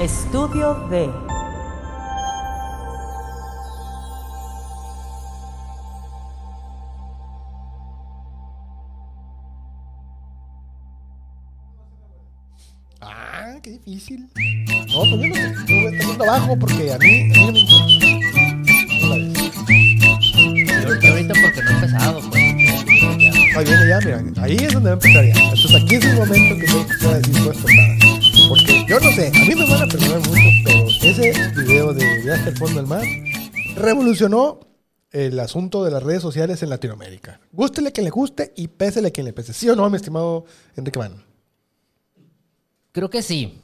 Estudio D. Ah, qué difícil. No, pues yo no sé. Yo voy a abajo porque a mí, a mí no me importa. Otra vez. Yo ahorita porque no he empezado, pues. Ahí viene ya, mira. Ahí es donde va a empezar ya. Entonces aquí es el momento que tengo que estar decir cosas. Porque yo no sé, a mí me van a perdonar mucho, pero ese video de Viaje al Fondo del Mar revolucionó el asunto de las redes sociales en Latinoamérica. Gústele quien le guste y pésele quien le pese. ¿Sí o no, mi estimado Enrique Van? Creo que sí,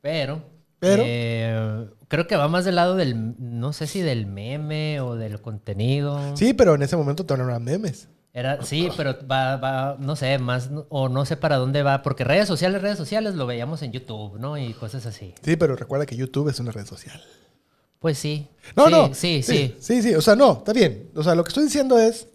pero... Pero. eh, creo que va más del lado del... No sé si del meme o del contenido. Sí, pero en ese momento todavía no eran memes. Era, sí, pero va, va, no sé, más, o no sé para dónde va, porque redes sociales, redes sociales lo veíamos en YouTube, ¿no? Y cosas así. Sí, pero recuerda que YouTube es una red social. Pues sí. No, sí, no. Sí, sí. Sí, sí. O sea, no, está bien. O sea, lo que estoy diciendo es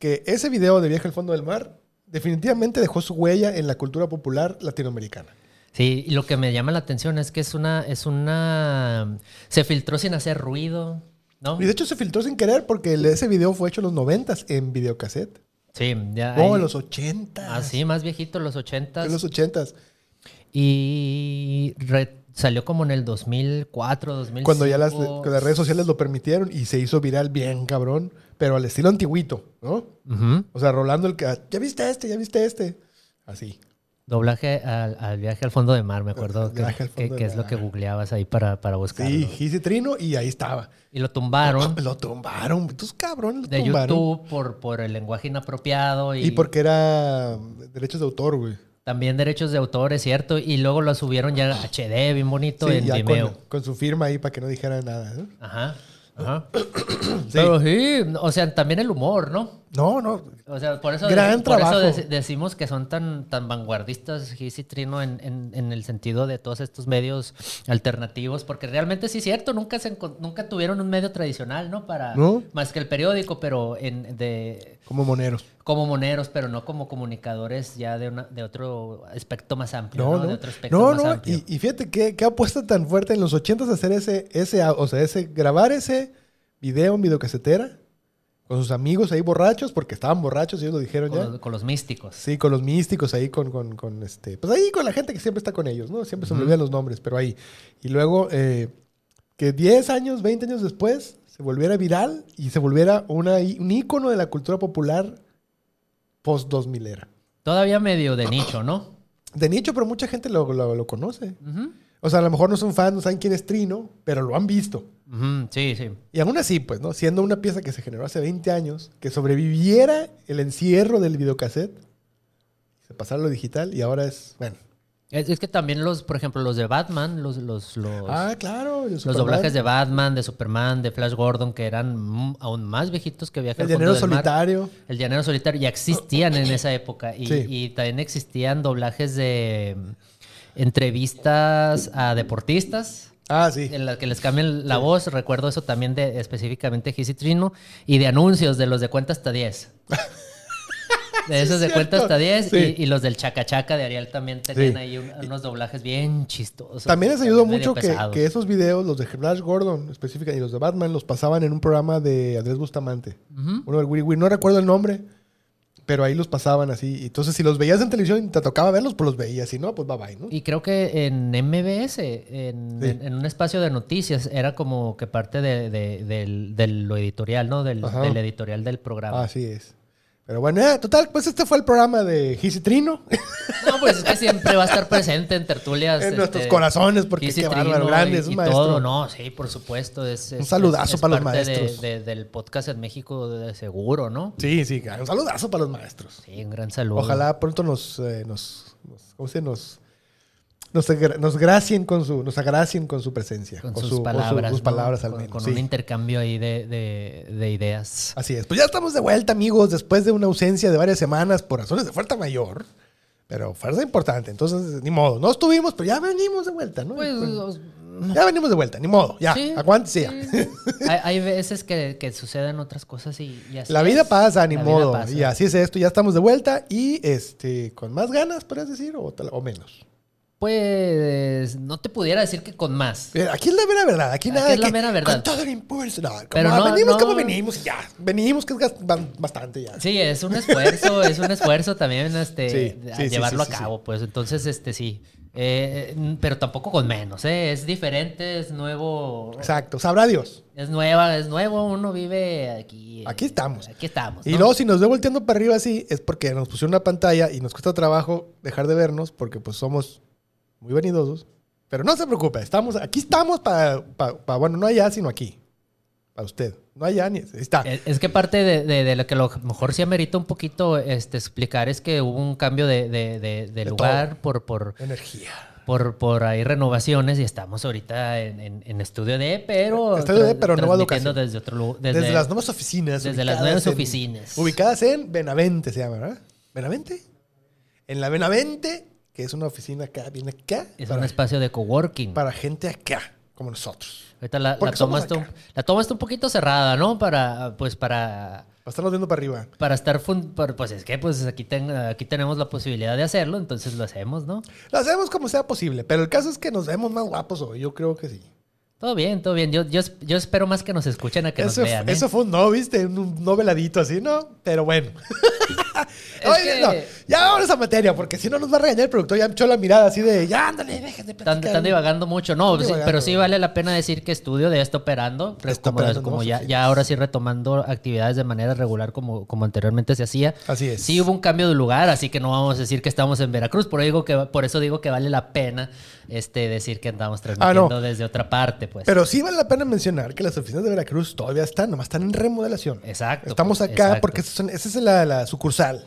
que ese video de Viaje al Fondo del Mar definitivamente dejó su huella en la cultura popular latinoamericana. Sí, y lo que me llama la atención es que es una, es una, se filtró sin hacer ruido, ¿no? Y de hecho se filtró sin querer porque ese video fue hecho en los 90 en videocassette. Sí, ya. No, hay- en los 80 Ah, sí, más viejito, los En ochentas. los 80 Y re- salió como en el 2004, 2005. Cuando ya las, las redes sociales lo permitieron y se hizo viral bien cabrón, pero al estilo antiguito, ¿no? O sea, rolando el que, ya viste este, ya viste este. Así. Doblaje al, al viaje al fondo de mar, me acuerdo que, que- que es lo que googleabas ahí para, para buscarlo. Sí, Gise Trino y ahí estaba. Y lo tumbaron Lo tumbaron. Tus cabrón, lo de tumbaron. YouTube por, por el lenguaje inapropiado y, Y porque era derechos de autor, güey. también derechos de autor, es cierto. Y luego lo subieron ya HD, bien bonito, Sí, en ya Vimeo. con, con su firma ahí para que no dijera nada. ¿no? Ajá, ajá. Sí. Pero sí, o sea, también el humor, ¿no? No, no. O sea, por eso, Gran por eso dec- decimos que son tan, tan vanguardistas Gis y Trino en, en- en el sentido de todos estos medios alternativos, porque realmente sí es cierto, nunca, se nunca tuvieron un medio tradicional, ¿no? Para, ¿No? Más que el periódico, pero en, de, Como moneros. como moneros, pero no como comunicadores ya de, una, de otro aspecto más amplio, ¿no? No, no. De otro No, más no. amplio. Y, y fíjate qué, qué apuesta tan fuerte en los 80 hacer ese, ese, o sea, ese, grabar ese video en videocasetera con sus amigos ahí borrachos, porque estaban borrachos, ellos lo dijeron con, ya. los, con los místicos. Sí, con los místicos ahí, con, con, con, este. Pues ahí con la gente que siempre está con ellos, ¿no? Siempre se me olvidan los nombres, pero ahí. Y luego, eh, que 10 años, 20 años después, se volviera viral y se volviera una, un ícono de la cultura popular post-2000 era. Todavía medio de nicho, ¿no? De nicho, pero mucha gente lo, lo- lo conoce. O sea, a lo mejor no son fans, no saben quién es Trino, pero lo han visto. Sí, sí. Y aún así, pues, ¿no? Siendo una pieza que se generó hace 20 años, que sobreviviera el encierro del videocassette, se pasara a lo digital y ahora es, bueno. Es, es que también los, por ejemplo, los de Batman, los, los, los, Ah, claro. los doblajes de Batman, de Superman, de Flash Gordon, que eran aún más viejitos que Viaje El llanero Mar. solitario. El Llanero Solitario ya existían en esa época. Y, Sí. y también existían doblajes de mm, entrevistas a deportistas. Ah, sí. En las que les cambian la voz, recuerdo eso también de específicamente Gis y Trino, y de anuncios de los de cuenta hasta 10. De esos de cuenta hasta 10 Sí. y, y los del Chaca Chaca de Ariel también tenían Sí. ahí un- unos doblajes bien chistosos. También les ayudó mucho que, que esos videos, los de Flash Gordon específicamente y los de Batman, los pasaban en un programa de Andrés Bustamante. Uno del Wiri Wiri. No recuerdo el nombre, pero ahí los pasaban así. Y Entonces, si los veías en televisión y te tocaba verlos, pues los veías. Si no, pues bye bye, ¿no? Y creo que en MBS, en, Sí. en- en un espacio de noticias, era como que parte de, de- del, de lo editorial, ¿no? Del editorial del programa. Así es. Pero bueno, ya, total, pues este fue el programa de Gis y Trino. No, pues es que siempre va a estar presente en tertulias. en este, nuestros corazones, porque qué bárbaro, grande, es un y maestro. todo, no, sí, por supuesto. Es, Un saludazo es- es para los de- maestros. de- del podcast en México de seguro, ¿no? Sí, sí, un saludazo para los maestros. Sí, un gran saludo. Ojalá pronto nos, eh, nos, nos- ¿cómo se? Nos, nos, agra- nos gracien con su, nos agracien con su presencia. con con sus su- con su- palabras. con, menos. con sí. un intercambio ahí de, de- de ideas. Así es. Pues ya estamos de vuelta, amigos, después de una ausencia de varias semanas por razones de fuerza mayor. Pero fuerza importante. Entonces, ni modo. No estuvimos, pero ya venimos de vuelta, ¿no? Pues, os- ya venimos de vuelta, ni modo. Ya, Sí, aguántese ya. sí. hay, hay veces que, que suceden otras cosas y, y así La vida es. pasa, ni La modo. pasa. Y así es esto. Ya estamos de vuelta y este con más ganas, podrías decir, o, o menos. Pues no te pudiera decir que con más. Aquí es la mera verdad. Aquí, Aquí nada es la que mera verdad. Con todo el impulso. No, como Pero no, venimos no. como venimos y ya. Venimos que es bastante ya. Sí, es un esfuerzo, es un esfuerzo también este, Sí, a sí, llevarlo sí, a cabo, pues entonces, este sí. Eh, pero tampoco con menos, ¿eh? Es diferente, es nuevo. Exacto. Sabrá Dios. Es nueva, es nuevo, uno vive aquí. Aquí estamos. Aquí estamos. Y ¿no? luego, si nos ve volteando para arriba así, es porque nos pusieron una pantalla y nos cuesta trabajo dejar de vernos porque pues somos muy vanidosos. Pero no se preocupe, estamos, aquí estamos para, para- para- bueno, no allá, sino aquí. Para usted. No allá ni... Está. Es que parte de, de- de lo que lo mejor sí amerita un poquito este, explicar es que hubo un cambio de, de- lugar por, por, Energía. por, por ahí renovaciones y estamos ahorita en, en- en estudio D, pero, Estudio D, pero nueva locación. desde otro lugar. Desde, las nuevas oficinas. desde las nuevas en- oficinas. Ubicadas en Benavente, se llama, ¿verdad? ¿Benavente? En la Benavente, que es una oficina acá, viene acá. Es para, un espacio de coworking. para gente acá, como nosotros. Ahorita la, la toma está, la toma está un poquito cerrada, ¿no? Para, pues, para, Para estarnos viendo para arriba. para estar... fun- para- pues es que pues aquí, ten- aquí tenemos la posibilidad de hacerlo, entonces lo hacemos, ¿no? Lo hacemos como sea posible, pero el caso es que nos vemos más guapos hoy, yo creo que sí. Todo bien, todo bien. Yo, yo, yo espero más que nos escuchen a que Eso, nos vean. ¿eh? eso fue un no, ¿viste? Un, un no veladito así, ¿no? Pero bueno. Es Oye, que- no, ya vámonos a materia, porque si no nos va a regañar el productor. Ya echó la mirada así de, ya, ándale, déjate platicar. están divagando mucho. No, sí, divagando. pero sí vale la pena decir que estudio de está operando. Pero Está como, operando como ya, ya ahora sí retomando actividades de manera regular como, como anteriormente se hacía. Así es. Sí hubo un cambio de lugar, así que no vamos a decir que estamos en Veracruz. Por, digo que, por eso digo que vale la pena este, decir que andamos transmitiendo Ah, no. desde otra parte. Pues. Pero sí vale la pena mencionar que las oficinas de Veracruz todavía están, nomás están en remodelación. Exacto, Estamos pues, acá exacto. porque esa es- la, la sucursal.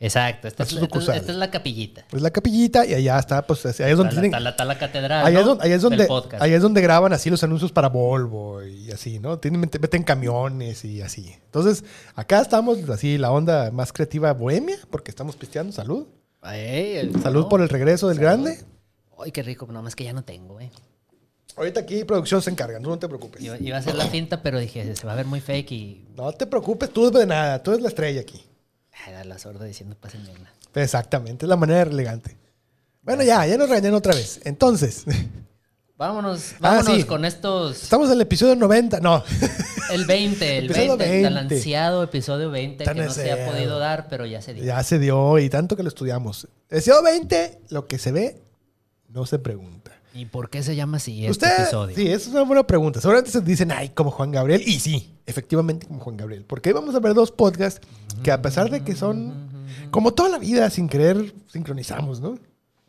Exacto, esta es, Esta es esta es- sucursal. esta es la capillita. Es la capillita y allá está, pues ahí es Está donde la, tienen... está la- está la catedral. Ahí ¿no? es, donde, es donde, podcast. ahí es donde graban así los anuncios para Volvo y así, ¿no? Tienen, meten, camiones y así. Entonces, acá estamos así, la onda más creativa bohemia, porque estamos pisteando. Salud. El- Salud no. por el regreso del grande. Ay, qué rico, nada más que ya no tengo, eh. Ahorita aquí producción se encarga, no te preocupes. Iba, iba a hacer la finta, pero dije, se va a ver muy fake y. No te preocupes, tú de nada, tú eres la estrella aquí. Ay, da la sorda diciendo, pásenme una. Exactamente, es la manera elegante. Bueno, ya, ya nos regañan otra vez. Entonces, Vámonos, Ah, vámonos sí. con estos. estamos en el episodio 90. No, El 20, el Episodio 20, el tan 20. ansiado episodio 20 Tan que no se ha podido dar, pero ya se dio. ya se dio y tanto que lo estudiamos. Episodio 20, lo que se ve, no se pregunta. ¿Y por qué se llama así este Usted, episodio? sí, esa es una buena pregunta. Seguramente se dicen, ay, como Juan Gabriel. Y sí, efectivamente como Juan Gabriel. Porque hoy vamos a ver dos podcasts que a pesar de que son, como toda la vida, sin querer, sincronizamos, ¿no?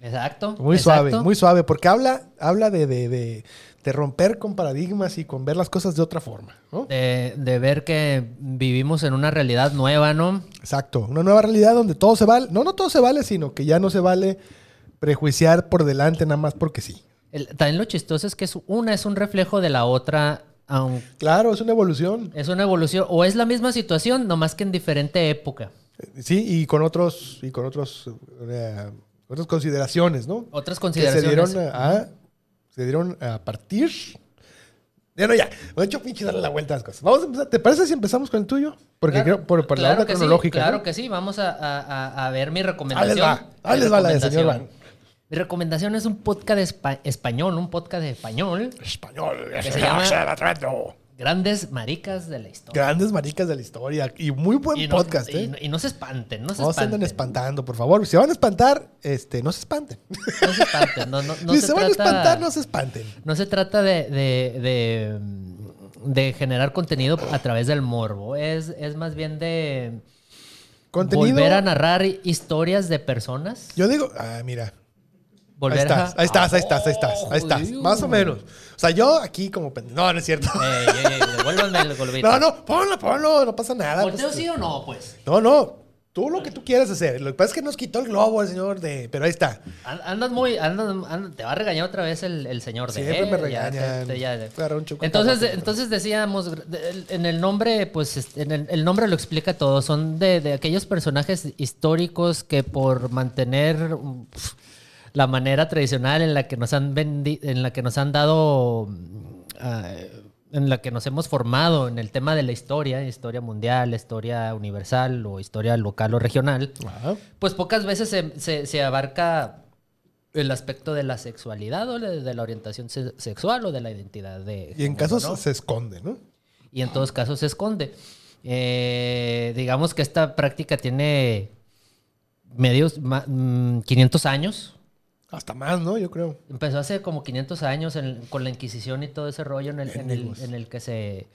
Exacto. Muy exacto. suave, muy suave. Porque habla, habla de, de, de- de romper con paradigmas y con ver las cosas de otra forma, ¿no? De, de ver que vivimos en una realidad nueva, ¿no? Exacto. Una nueva realidad donde todo se vale. No, no todo se vale, sino que ya no se vale prejuiciar por delante nada más porque sí. El- también lo chistoso es que es, una es un reflejo de la otra, aunque Claro, es una evolución. es una evolución, o es la misma situación, nomás que en diferente época. Sí, y con otros, y con otros, eh, otras consideraciones, ¿no? Otras Que se consideraciones. dieron a, se dieron a partir. Ya no, ya. Me he hecho pinche darle la vuelta a las cosas. Vamos a empezar. ¿Te parece si empezamos con el tuyo? Porque Claro, creo, por, por la onda sí, cronológica. claro ¿no? que sí. Vamos a, a- ver mi Ahí recomendación. les va. Ahí les va la del señor Van. Recomendación. Mi recomendación es un podcast espa- español, un podcast de español. Español. se llama- Grandes maricas de la historia. Grandes maricas de la historia. Y muy buen Y no, podcast, y ¿eh? no- y no se espanten, no se No se espanten. anden espantando, por favor. Si se van a espantar, este, no se espanten. No se espanten. No, no, no si se, se, van a espantar, no se espanten. no se trata de, de, de, de generar contenido a través del morbo. Es, es más bien de Contenido. volver a narrar historias de personas. Yo digo, ah, mira. Volver ahí estás, a- ahí estás, ahí estás, ahí estás, ahí estás. Joder. Más o menos. O sea, yo aquí como pendejo. No, no es cierto. Ey, ey, ey. No, no, ponlo, ponlo, no pasa nada. ¿Volteo pues. sí o no, pues? No, no. Tú lo que tú quieras hacer. Lo que pasa es que nos quitó el globo el señor de. Pero ahí está. An- Andas muy. andas- andas- te va a regañar otra vez el, el señor de. Siempre me ya regañan. te- te- ya- un entonces, entonces decíamos, en el nombre, pues es- en el, el nombre lo explica todo. Son de, de aquellos personajes históricos que por mantener la manera tradicional en la que nos han vendi- en la que nos han dado. mm, ah, en la que nos hemos formado en el tema de la historia, historia mundial, historia universal o historia local o regional, Ajá. pues pocas veces se, se- se abarca el aspecto de la sexualidad o de, la orientación se- sexual o de la identidad de Y en casos ¿no? se esconde, ¿no? y en todos casos se esconde. Eh, digamos que esta práctica tiene medios ma- mm, 500 años. Hasta más, ¿no? Yo creo. Empezó hace como 500 años en- con la Inquisición y todo ese rollo en el, en el, en el que se...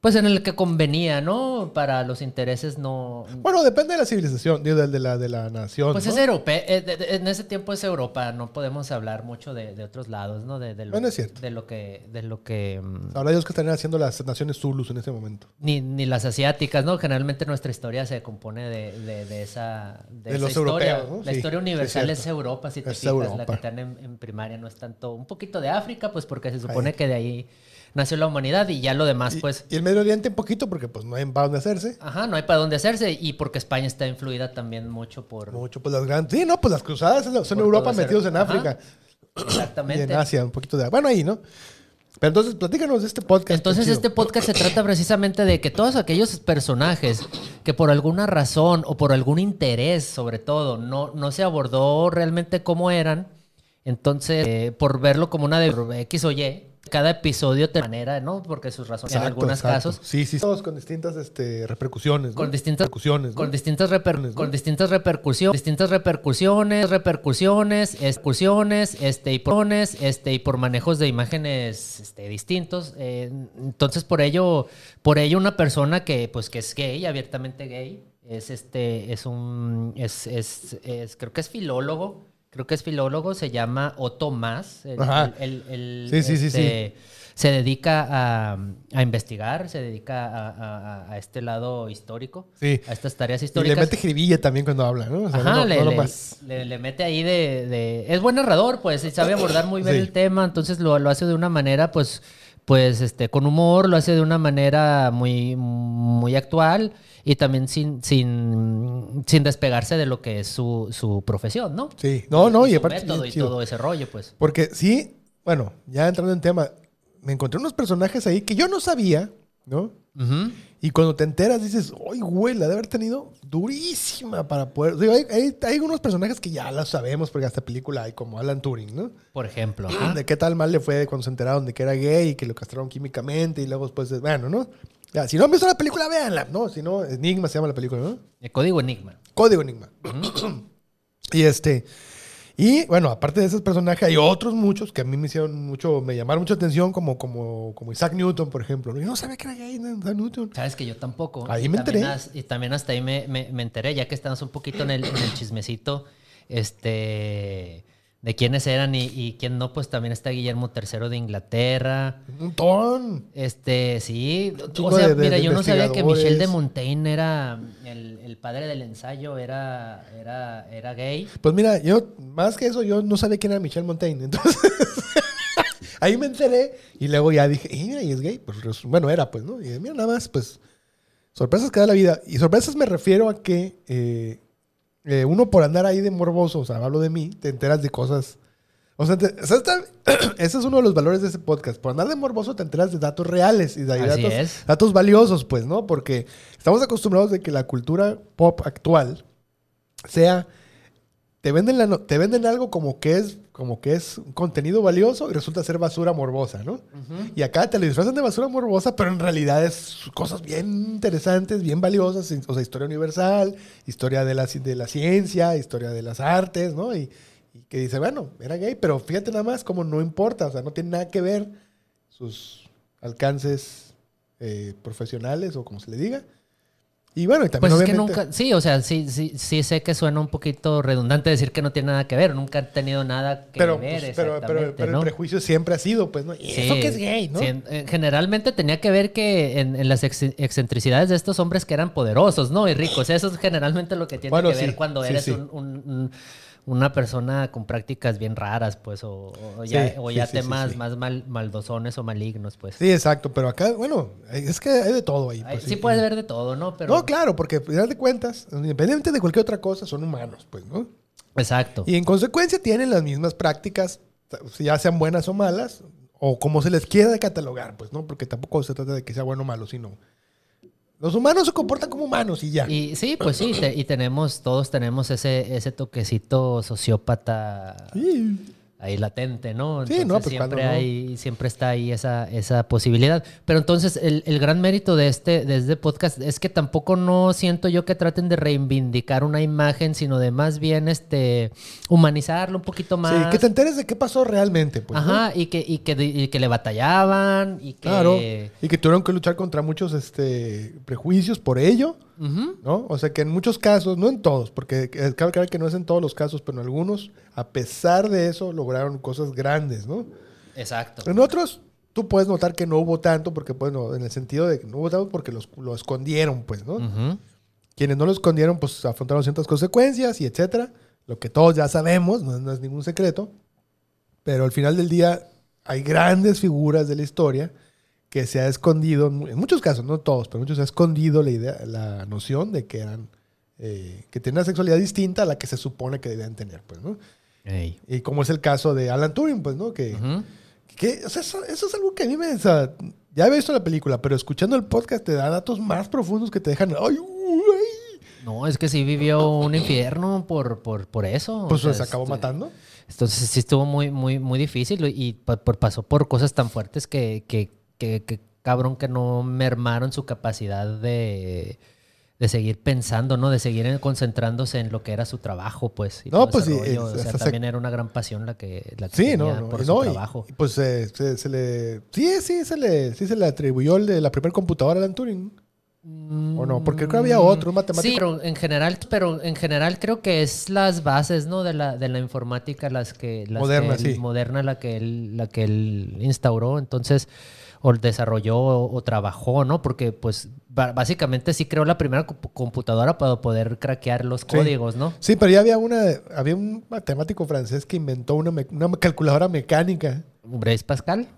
Pues en el que convenía, ¿no? Para los intereses no... Bueno, depende de la civilización, de, de la, de la nación. Pues ¿no? es europeo. eh, en ese tiempo es Europa. No podemos hablar mucho de, de otros lados, ¿no? De, de lo, Bueno, es cierto. De lo que... De lo que mm, Ahora Dios que estarían haciendo las naciones Zulus en ese momento. ni, ni las asiáticas, ¿no? Generalmente nuestra historia se compone de, esa, de esa los historia. europeos, ¿no? La Sí, historia es universal es Europa, si te Es fijas. La Europa. que están en, en primaria no es tanto... Un poquito de África, pues porque se supone que de ahí nació la humanidad y ya lo demás, Y, pues... y el Medio Oriente un poquito porque pues no hay para dónde hacerse. Ajá, no hay para dónde hacerse y porque España está influida también mucho por... Mucho, pues las grandes... Sí, no, pues las cruzadas son Por Europa metidos en Ajá. África y Exactamente. en Asia, un poquito de... Bueno, ahí, ¿no? Pero entonces, platícanos de este podcast. Entonces este podcast se trata precisamente de que todos aquellos personajes que por alguna razón o por algún interés sobre todo no, no se abordó realmente cómo eran, entonces eh, por verlo como una de X o Y, cada episodio de manera, ¿no? Porque sus razones en algunos exacto. casos Sí, sí. Todos con distintas este, repercusiones. ¿no? con distintas repercusiones. ¿no? con distintas reper- ¿no? con distintas repercusiones distintas repercusiones repercusiones excursiones este y por este y por manejos de imágenes este, distintos Eh, entonces por ello por ello una persona que pues que es gay abiertamente gay es este es un es, es- es- creo que es filólogo creo que es filólogo se llama Otto Mas el- Sí, sí, sí, sí. este, se dedica a, a investigar, se dedica a, a- a este lado histórico, Sí. a estas tareas Y le históricas. mete jiribilla también cuando habla, ¿no? O sea, Ajá, no, le, no le- nomás- le- le mete ahí de, de- Es buen narrador, pues, y sabe abordar muy bien el tema, entonces lo, lo hace de una manera, pues, pues, este, con humor, lo hace de una manera muy, muy actual y también sin, sin, sin despegarse de lo que es su, su profesión, ¿no? Sí. No, no, y su aparte... método y todo ese rollo, pues. Porque sí, bueno, ya entrando en tema, me encontré unos personajes ahí que yo no sabía, ¿no? Y cuando te enteras dices, ¡ay, güey! La de haber tenido durísima para poder... Hay, hay, hay unos personajes que ya los sabemos porque hasta película hay, como Alan Turing, ¿no? Por ejemplo. ajá. De qué tal mal le fue cuando se enteraron de que era gay y que lo castraron químicamente y luego después, de- bueno, ¿no? Ya, si no han visto la película, véanla, ¿no? Si no, Enigma se llama la película, ¿no? El código Enigma. Código Enigma. y este... Y bueno, aparte de esos personajes, hay otros muchos que a mí me hicieron mucho, me llamaron mucha atención, como, como, como Isaac Newton, por ejemplo. Yo no sabía que era gay. Isaac Newton. Sabes que yo tampoco. Ahí Y me enteré. y también hasta ahí me, me- me enteré, ya que estamos un poquito en el, en el chismecito, este, de quiénes eran y, y quién no, pues también está Guillermo III de Inglaterra. Un montón. Este, sí. O sea, de- mira, de yo no sabía que Michel de. Montaigne era el, el padre del ensayo, era, era, era gay. Pues mira, yo, más que eso, yo no sabía quién era Michel Montaigne. Entonces, ahí me enteré y luego ya dije, "Eh, mira, y es gay. Pues bueno, era, pues, ¿no? Y mira, nada más, pues, sorpresas que da la vida. Y sorpresas me refiero a que eh, eh, uno por andar ahí de morboso, o sea, hablo de mí, te enteras de cosas. O sea, te- o sea, está- ese es uno de los valores de ese podcast. Por andar de morboso te enteras de datos reales y de Así datos, es. datos valiosos, pues, ¿no? Porque estamos acostumbrados de que la cultura pop actual sea te venden, la te venden algo como que es como que es un contenido valioso y resulta ser basura morbosa, ¿no? Y acá te lo disfrazan de basura morbosa, pero en realidad es cosas bien interesantes, bien valiosas, o sea, historia universal, historia de la, ci- de la ciencia, historia de las artes, ¿no? Y, y que dice, bueno, era gay, pero fíjate nada más como no importa, o sea, no tiene nada que ver sus alcances eh, profesionales o como se le diga. Y bueno, y también Pues es que nunca, sí, o sea, sí, sí, sí sé que suena un poquito redundante decir que no tiene nada que ver, nunca han tenido nada que pero, ver, pues, pero, pero, pero ¿no? el prejuicio siempre ha sido, pues, ¿no? Y Sí, eso que es gay, ¿no? sí, eh, generalmente tenía que ver que en, en las ex- excentricidades de estos hombres que eran poderosos, ¿no? Y ricos. Eso es generalmente lo que tiene Bueno, que ver cuando eres sí. un- un- un- una persona con prácticas bien raras, pues, o, o ya, Sí, o sí, ya sí, sí, temas sí. más mal, maldosones o malignos, pues. Sí, exacto, pero acá, bueno, es que hay de todo ahí. Ay, pues, sí, puedes ver de todo, ¿no? Pero... No, claro, porque al final de cuentas, independientemente de cualquier otra cosa, son humanos, pues, ¿no? Exacto. Y en consecuencia tienen las mismas prácticas, ya sean buenas o malas, o como se les quiera catalogar, pues, ¿no? Porque tampoco se trata de que sea bueno o malo, sino Los humanos se comportan como humanos y ya. Y sí, pues sí, te- y tenemos, todos tenemos ese, ese toquecito sociópata Sí. Ahí latente, ¿no? Sí, no, pues, siempre no. hay, siempre está ahí esa, esa posibilidad. Pero entonces el, el gran mérito de este, de este podcast es que tampoco no siento yo que traten de reivindicar una imagen, sino de más bien este humanizarlo un poquito más. Sí, que te enteres de qué pasó realmente. Pues, ¿no? Ajá, y que, y, que, y que le batallaban, y que... Claro. Y que tuvieron que luchar contra muchos este, prejuicios por ello. ¿No? O sea que en muchos casos, no en todos, porque cabe aclarar que no es en todos los casos, pero en algunos, a pesar de eso, lograron cosas grandes, ¿no? Exacto. En otros, tú puedes notar que no hubo tanto, porque, bueno, en el sentido de que no hubo tanto porque los, lo escondieron, pues, ¿no? Quienes no lo escondieron, pues afrontaron ciertas consecuencias y etcétera. Lo que todos ya sabemos, no, no es ningún secreto. Pero al final del día, hay grandes figuras de la historia que se ha escondido, en muchos casos, no todos, pero muchos se ha escondido la idea, la noción de que eran, eh, que tienen una sexualidad distinta a la que se supone que debían tener, pues, ¿no? Ey. Y como es el caso de Alan Turing, pues, ¿no? Que, que, o sea, eso, eso es algo que a mí me... o sea, ya he visto la película, pero escuchando el podcast te da datos más profundos que te dejan... ¡Ay, uy! No, es que sí vivió un infierno por, por, por eso. o Pues sea, se acabó este, matando. Entonces sí estuvo muy, muy, muy difícil y pasó por cosas tan fuertes que, que, que- que cabrón que no mermaron su capacidad de, de seguir pensando, ¿no? De seguir en- concentrándose en lo que era su trabajo, pues. y No, pues sí, es- o sea, se- también era una gran pasión la que, la que Sí, tenía no, no, por su y- trabajo. y pues eh, se, se le... Sí, sí, se le, sí se le atribuyó el de la primera computadora a Alan Turing. ¿O no? Porque creo que había otro, un matemático. Sí, pero en general, pero en general creo que es las bases, ¿no? De la, de la informática, las que, las Moderna, que él- sí. moderna la que él, la que él instauró, entonces, o desarrolló o, o trabajó, ¿no? Porque, pues, básicamente sí creó la primera compu- computadora para poder craquear los códigos, ¿no? Sí, pero ya había una... Había un matemático francés que inventó una, me- una calculadora mecánica. Blaise Pascal.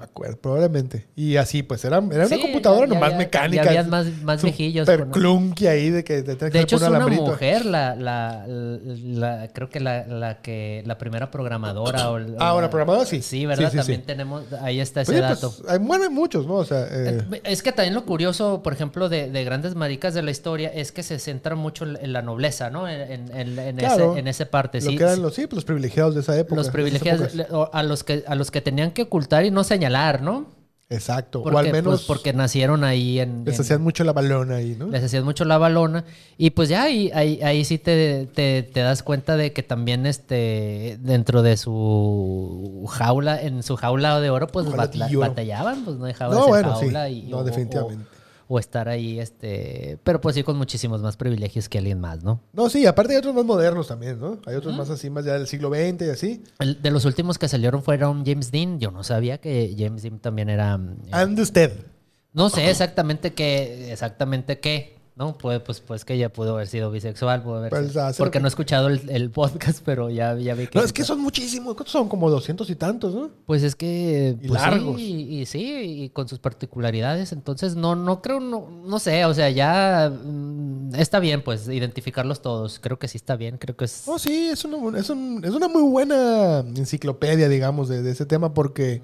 Me acuerdo, probablemente. Y así, pues era, era Sí, una computadora ya- nomás ya- mecánica. ya habían más- más Super viejillos con- clunky ahí de que te tenías que De hecho, es una mujer, la, la, la- creo que la, la que la primera programadora. O, o Ah, una la- programadora, sí. Sí, ¿verdad? Sí, sí. También tenemos, ahí está ese Oye, dato. pues, hay, bueno, hay muchos, ¿no? O sea, eh, Eh, Es que también lo curioso, por ejemplo, de, de grandes maricas de la historia es que se centra mucho en, la nobleza, ¿no? En, en, en- Claro. ese, en esa parte. lo sí, que eran los, sí, pues, los privilegiados de esa época. los de privilegiados a los que a los que tenían que ocultar y no señalar, ¿no? Exacto. Porque, o al menos pues, porque nacieron ahí en, les en- hacían mucho la balona ahí, ¿no? les hacían mucho la balona. Y pues ya ahí, ahí, ahí sí te, te, te das cuenta de que también este dentro de su jaula, en su jaula de oro, pues oro. batallaban, pues no dejaban No, de ser bueno, sí. jaula y, No, o- definitivamente. O, o estar ahí, este, pero pues sí con muchísimos más privilegios que alguien más, ¿no? No, sí, aparte hay otros más modernos también, ¿no? Hay otros más así, más ya del siglo XX y así. El- de los últimos que salieron fueron James Dean. Yo no sabía que James Dean también era. eh, Ande usted. No sé exactamente qué, exactamente qué, ¿no? Pues, pues, pues que ya pudo haber sido bisexual, pudo haber Pues, sido- porque no he escuchado el, el podcast, pero ya, ya vi que... No, es que son muchísimos. ¿Cuántos son? Como doscientos y tantos, ¿no? Pues es que... Y pues, largos. Sí, y, y sí, y con sus particularidades, entonces no, no creo, no, no sé, o sea, ya mm, está bien, pues, identificarlos todos, creo que sí está bien, creo que es... Oh, sí, es una, es, un- es una muy buena enciclopedia, digamos, de, de ese tema, porque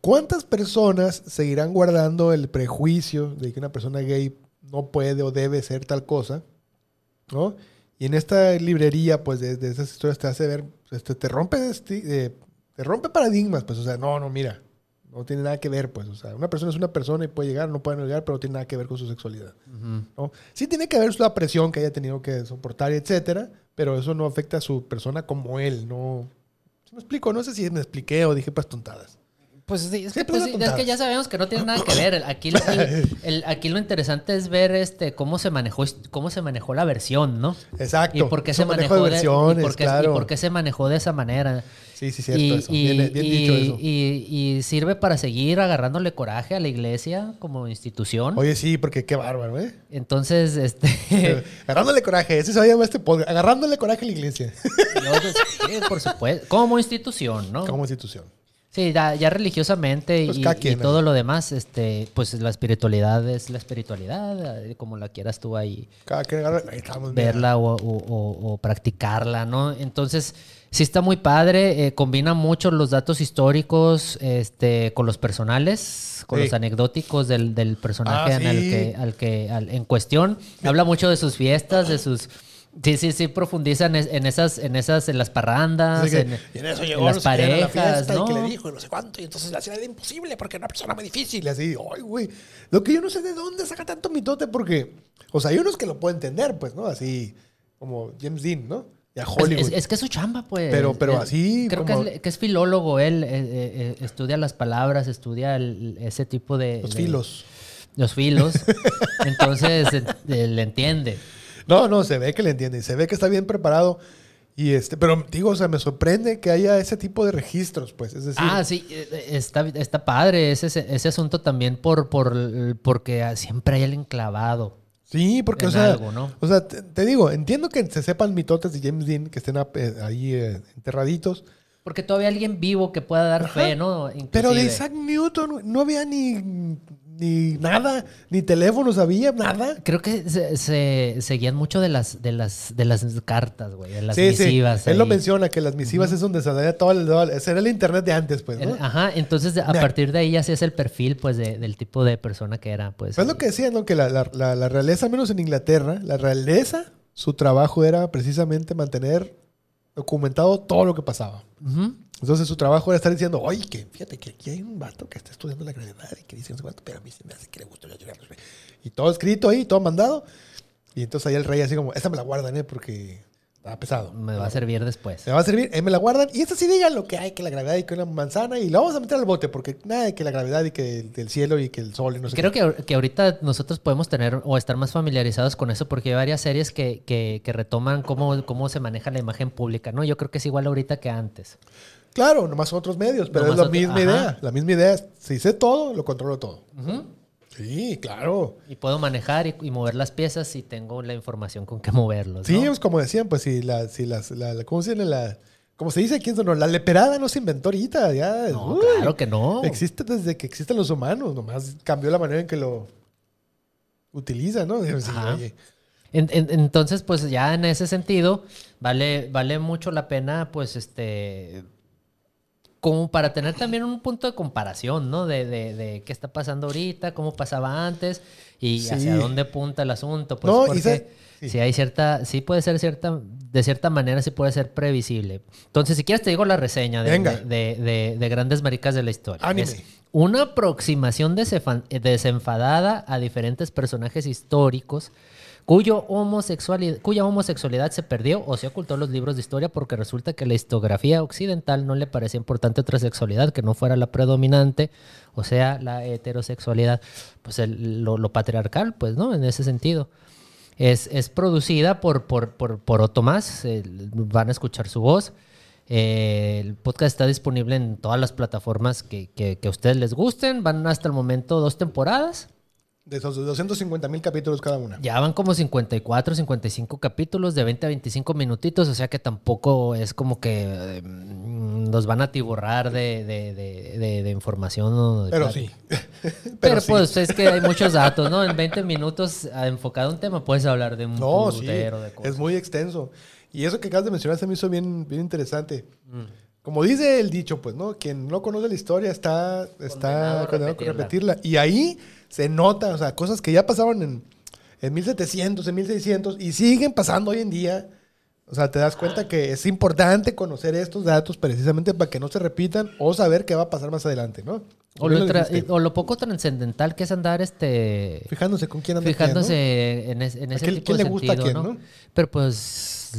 ¿cuántas personas seguirán guardando el prejuicio de que una persona gay no puede o debe ser tal cosa? ¿No? Y en esta librería, pues, de, de esas historias te hace ver, este, te rompe, esti- eh, te rompe paradigmas, pues, o sea, no, no, mira, no tiene nada que ver, pues, o sea, una persona es una persona y puede llegar, no puede no llegar, pero no tiene nada que ver con su sexualidad. ¿no? Sí tiene que ver la presión que haya tenido que soportar, etcétera, pero eso no afecta a su persona como él, no... ¿Sí me explico? No sé si me expliqué o dije pues tontadas. Pues sí, es que, pues, pues, sí, es que ya sabemos que no tiene nada que ver. Aquí, lo- el- el- aquí lo interesante es ver este cómo se manejó cómo se manejó la versión, ¿no? Exacto. Y por qué se manejó de versiones, y por qué, y claro. por qué se manejó de esa manera. Sí, sí, cierto y, eso. y- bien, bien y- dicho eso. y- y sirve para seguir agarrándole coraje a la iglesia como institución. Oye, sí, porque qué bárbaro, ¿eh? Entonces, este, Agarrándole coraje, ese se va a llamar este podcast. Agarrándole coraje a la iglesia yo, sí, por supuesto, como institución, ¿no? como institución. Sí, ya, ya religiosamente Pues y, todo lo demás, este, pues la espiritualidad es la espiritualidad, eh, como la quieras tú ahí Cada quien agarra- ahí estamos, mira. verla o, o- o- o practicarla, ¿no? Entonces, sí está muy padre, eh, combina mucho los datos históricos este, con los personales, con Sí. los anecdóticos del, del personaje Ah, en, el que, al que, al- en cuestión. Habla mucho de sus fiestas, de sus... Sí, sí, sí, profundiza en, es- en esas, en esas, en las parrandas, que- en, y en eso en llegó las no sé la parejas, fiesta ¿no? y que le dijo y no sé cuánto y entonces la hacía de imposible porque era una persona muy difícil y así, ay güey, lo que yo no sé de dónde saca tanto mitote porque, o sea, hay unos que lo pueden entender, pues, ¿no? Así como James Dean, ¿no? Y a Hollywood. es- es que es su chamba, pues. Pero- pero así Creo como- que, es, que es filólogo él. eh, eh, eh, estudia las palabras, estudia el- ese tipo de. Los de- filos. Los filos. Entonces, le entiende. No, no, se ve que le entiende y se ve que está bien preparado. Y este, pero digo, o sea, me sorprende que haya ese tipo de registros, pues, es decir, Ah, sí, eh, está, está padre ese, ese asunto también por, por, porque siempre hay el enclavado. sí, porque, o sea, algo, ¿no? o sea, te, te digo, entiendo que se sepan mitotes de James Dean, que estén eh, ahí eh, enterraditos, Porque todavía hay alguien vivo que pueda dar fe, ¿no? Pero de. Isaac Newton no había ni, ni nada, ni teléfonos había, nada. Creo que se, se seguían mucho de las, de las, de las cartas, güey, de las sí, sí. misivas. Él lo menciona, que las misivas es donde salía todo el... todo el- Ese era el internet de antes, pues, ¿no? Ajá, entonces a partir de ahí ya se hace el perfil, pues, de- del tipo de persona que era, pues. Es lo que decían, ¿no? Que la, la- la- la realeza, al menos en Inglaterra, la realeza, su trabajo era precisamente mantener documentado todo lo que pasaba. Ujú. Entonces su trabajo era estar diciendo, oye, que fíjate que aquí hay un vato que está estudiando la gravedad y que dice no sé cuánto, pero a mí se me hace que le gusta. Y todo escrito ahí, todo mandado. Y entonces ahí el rey así como, esta me la guardan, ¿eh? Porque está pesado. Me va a servir después. Me va a servir, eh, me la guardan. Y esta sí digan lo que hay, que la gravedad y que una manzana. Y la vamos a meter al bote, porque nada de que la gravedad y que el, el cielo y que el sol y no sé Creo qué. que, que ahorita nosotros podemos tener o estar más familiarizados con eso porque hay varias series que, que, que retoman cómo, cómo se maneja la imagen pública, ¿no? Yo creo que es igual ahorita que antes. Claro, nomás son otros medios, pero Nomás es la misma ajá. idea. La misma idea es, si sé todo, lo controlo todo. Sí, claro. Y puedo manejar y, y mover las piezas y tengo la información con qué moverlos. Sí, ¿no? pues como decían, pues si la, si las, la, la- ¿cómo se llama? La, como se dice aquí en Sonora, la leperada no se inventó ahorita, ya. No, uy, claro que no. Existe desde que existen los humanos, nomás cambió la manera en que lo utilizan, ¿no? Sí, Ajá. oye, En- en- entonces, pues ya en ese sentido, vale, vale mucho la pena, pues, este, como para tener también un punto de comparación, ¿no? De, de- de qué está pasando ahorita, cómo pasaba antes y Sí. hacia dónde apunta el asunto. Pues No, porque sí. sí hay cierta, sí puede ser cierta, de cierta manera sí puede ser previsible. Entonces, si quieres te digo la reseña de, de, de- de- de Grandes Maricas de la Historia. Ánime. Es una aproximación desenfadada a diferentes personajes históricos cuya homosexualidad se perdió o se ocultó en los libros de historia porque resulta que la historiografía occidental no le parecía importante otra sexualidad que no fuera la predominante, o sea, la heterosexualidad, pues el- lo, patriarcal, pues, ¿no? En ese sentido. Es, es producida por, por, por, por Otto Más, eh, van a escuchar su voz. Eh, el podcast está disponible en todas las plataformas que, que- que a ustedes les gusten. Van hasta el momento dos temporadas. De esos 250 mil capítulos cada una. Ya van como 54, 55 capítulos de 20 a 25 minutitos, o sea que tampoco es como que eh, mm, nos van a tiborrar de, de- de- de- información. Pero sí. Pero, sí. pues es que hay muchos datos, ¿no? En 20 minutos ah, enfocado a un tema puedes hablar de un No, sí. de cosas. Es muy extenso. Y eso que acabas de mencionar se me hizo bien, bien interesante. Mm. Como dice el dicho, pues, ¿no? Quien no conoce la historia está, está condenado a repetirla. repetirla. Y ahí se nota, o sea, cosas que ya pasaron en, en 1700, en 1600 y siguen pasando hoy en día. O sea, te das cuenta que es importante conocer estos datos precisamente para que no se repitan o saber qué va a pasar más adelante, ¿no? O lo, o poco trascendental que es andar este Fijándose con quién anda quién, ¿no? fijándose en, es- en ¿A ese quién- tipo quién de le gusta a quién, ¿no? no? Pero pues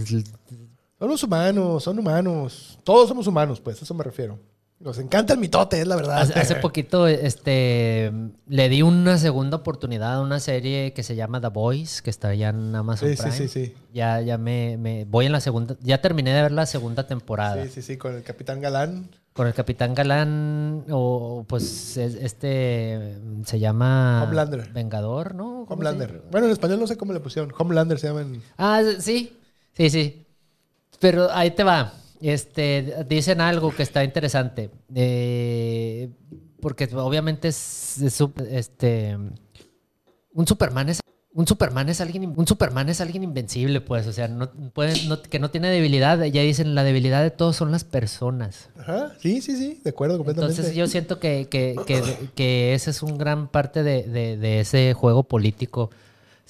Son los humanos, son humanos. Todos somos humanos, pues, a eso me refiero. Nos encanta el mitote, es la verdad. hace, hace poquito este le di una segunda oportunidad a una serie que se llama The Boys, que está ya en Amazon Sí, Prime. sí, sí. Ya ya me, me- voy en la segunda, ya terminé de ver la segunda temporada. Sí, sí, sí, con el Capitán Galán. Con el Capitán Galán o pues es- este se llama Homelander. Vengador, ¿no? ¿Cómo se Homelander. Bueno, en español no sé cómo le pusieron. Homelander se llama en... Ah, sí, sí, sí. Pero ahí te va. Este, dicen algo que está interesante. Eh, porque obviamente es, este, un Superman es un Superman es alguien un Superman es alguien invencible, pues, o sea, no, puede- no- que no tiene debilidad. Ya dicen la debilidad de todos son las personas. Ajá, sí, sí, sí, de acuerdo completamente. Entonces yo siento que, que, que, que ese es un gran parte de, de- de ese juego político.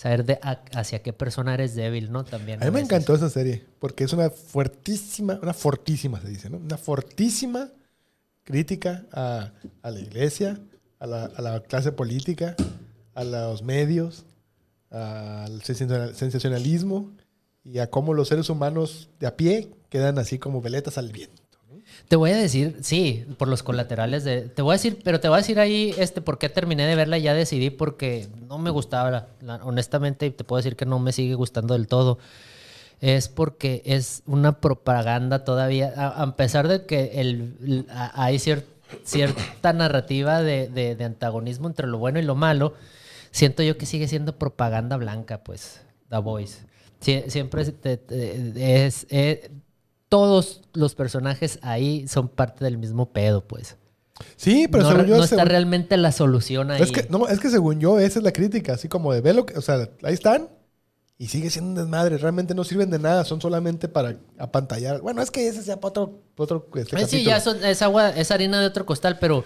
Saber de a- hacia qué persona eres débil, ¿no? También. A mí me veces. encantó esa serie, porque es una fuertísima, una fortísima se dice, ¿no? Una fortísima crítica a, a la iglesia, a la, a la clase política, a los medios, al sensacional- sensacionalismo y a cómo los seres humanos de a pie quedan así como veletas al viento. Te voy a decir, sí, por los colaterales de. Te voy a decir, pero te voy a decir ahí, este, por qué terminé de verla y ya decidí porque no me gustaba, la- la- honestamente, te puedo decir que no me sigue gustando del todo. Es porque es una propaganda todavía, a, pesar de que el, hay cier- cierta narrativa de, de- antagonismo entre lo bueno y lo malo, siento yo que sigue siendo propaganda blanca, pues, The Voice. Sie- siempre es- eh, todos los personajes ahí son parte del mismo pedo, pues. Sí, pero no según yo... no está según- realmente la solución ahí. es, que, no, es que según yo esa es la crítica, así como de ve lo que... O sea, ahí están y sigue siendo un desmadre. Realmente no sirven de nada, son solamente para apantallar. Bueno, es que ese sea para otro... pa' otro este, sí, capítulo. ya son- es agua, es harina de otro costal, pero,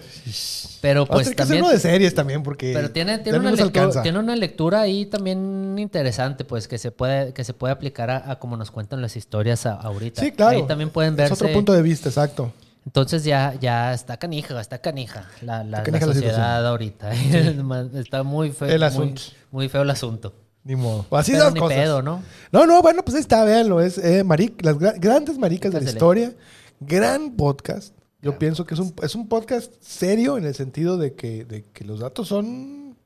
pero Vamos pues que también. uno de series también, porque. Pero tiene, tiene, una lectura, tiene una lectura ahí también interesante, pues, que se puede, que se puede aplicar a, a como nos cuentan las historias a- ahorita. Sí, claro. Ahí también pueden Es verse. otro punto de vista, exacto. Entonces ya, ya está canija, está canija la, la, Está canija la la sociedad ahorita. está muy feo. El muy- asunto. Muy, feo el asunto. Ni modo. Así Pero son ni cosas. pedo, ¿no? No, no, bueno, pues ahí está, véanlo. Es eh, maric- las gra- grandes maricas de la historia. Gran podcast. Yo pienso que es un, es un podcast serio en el sentido de que, de que los datos son.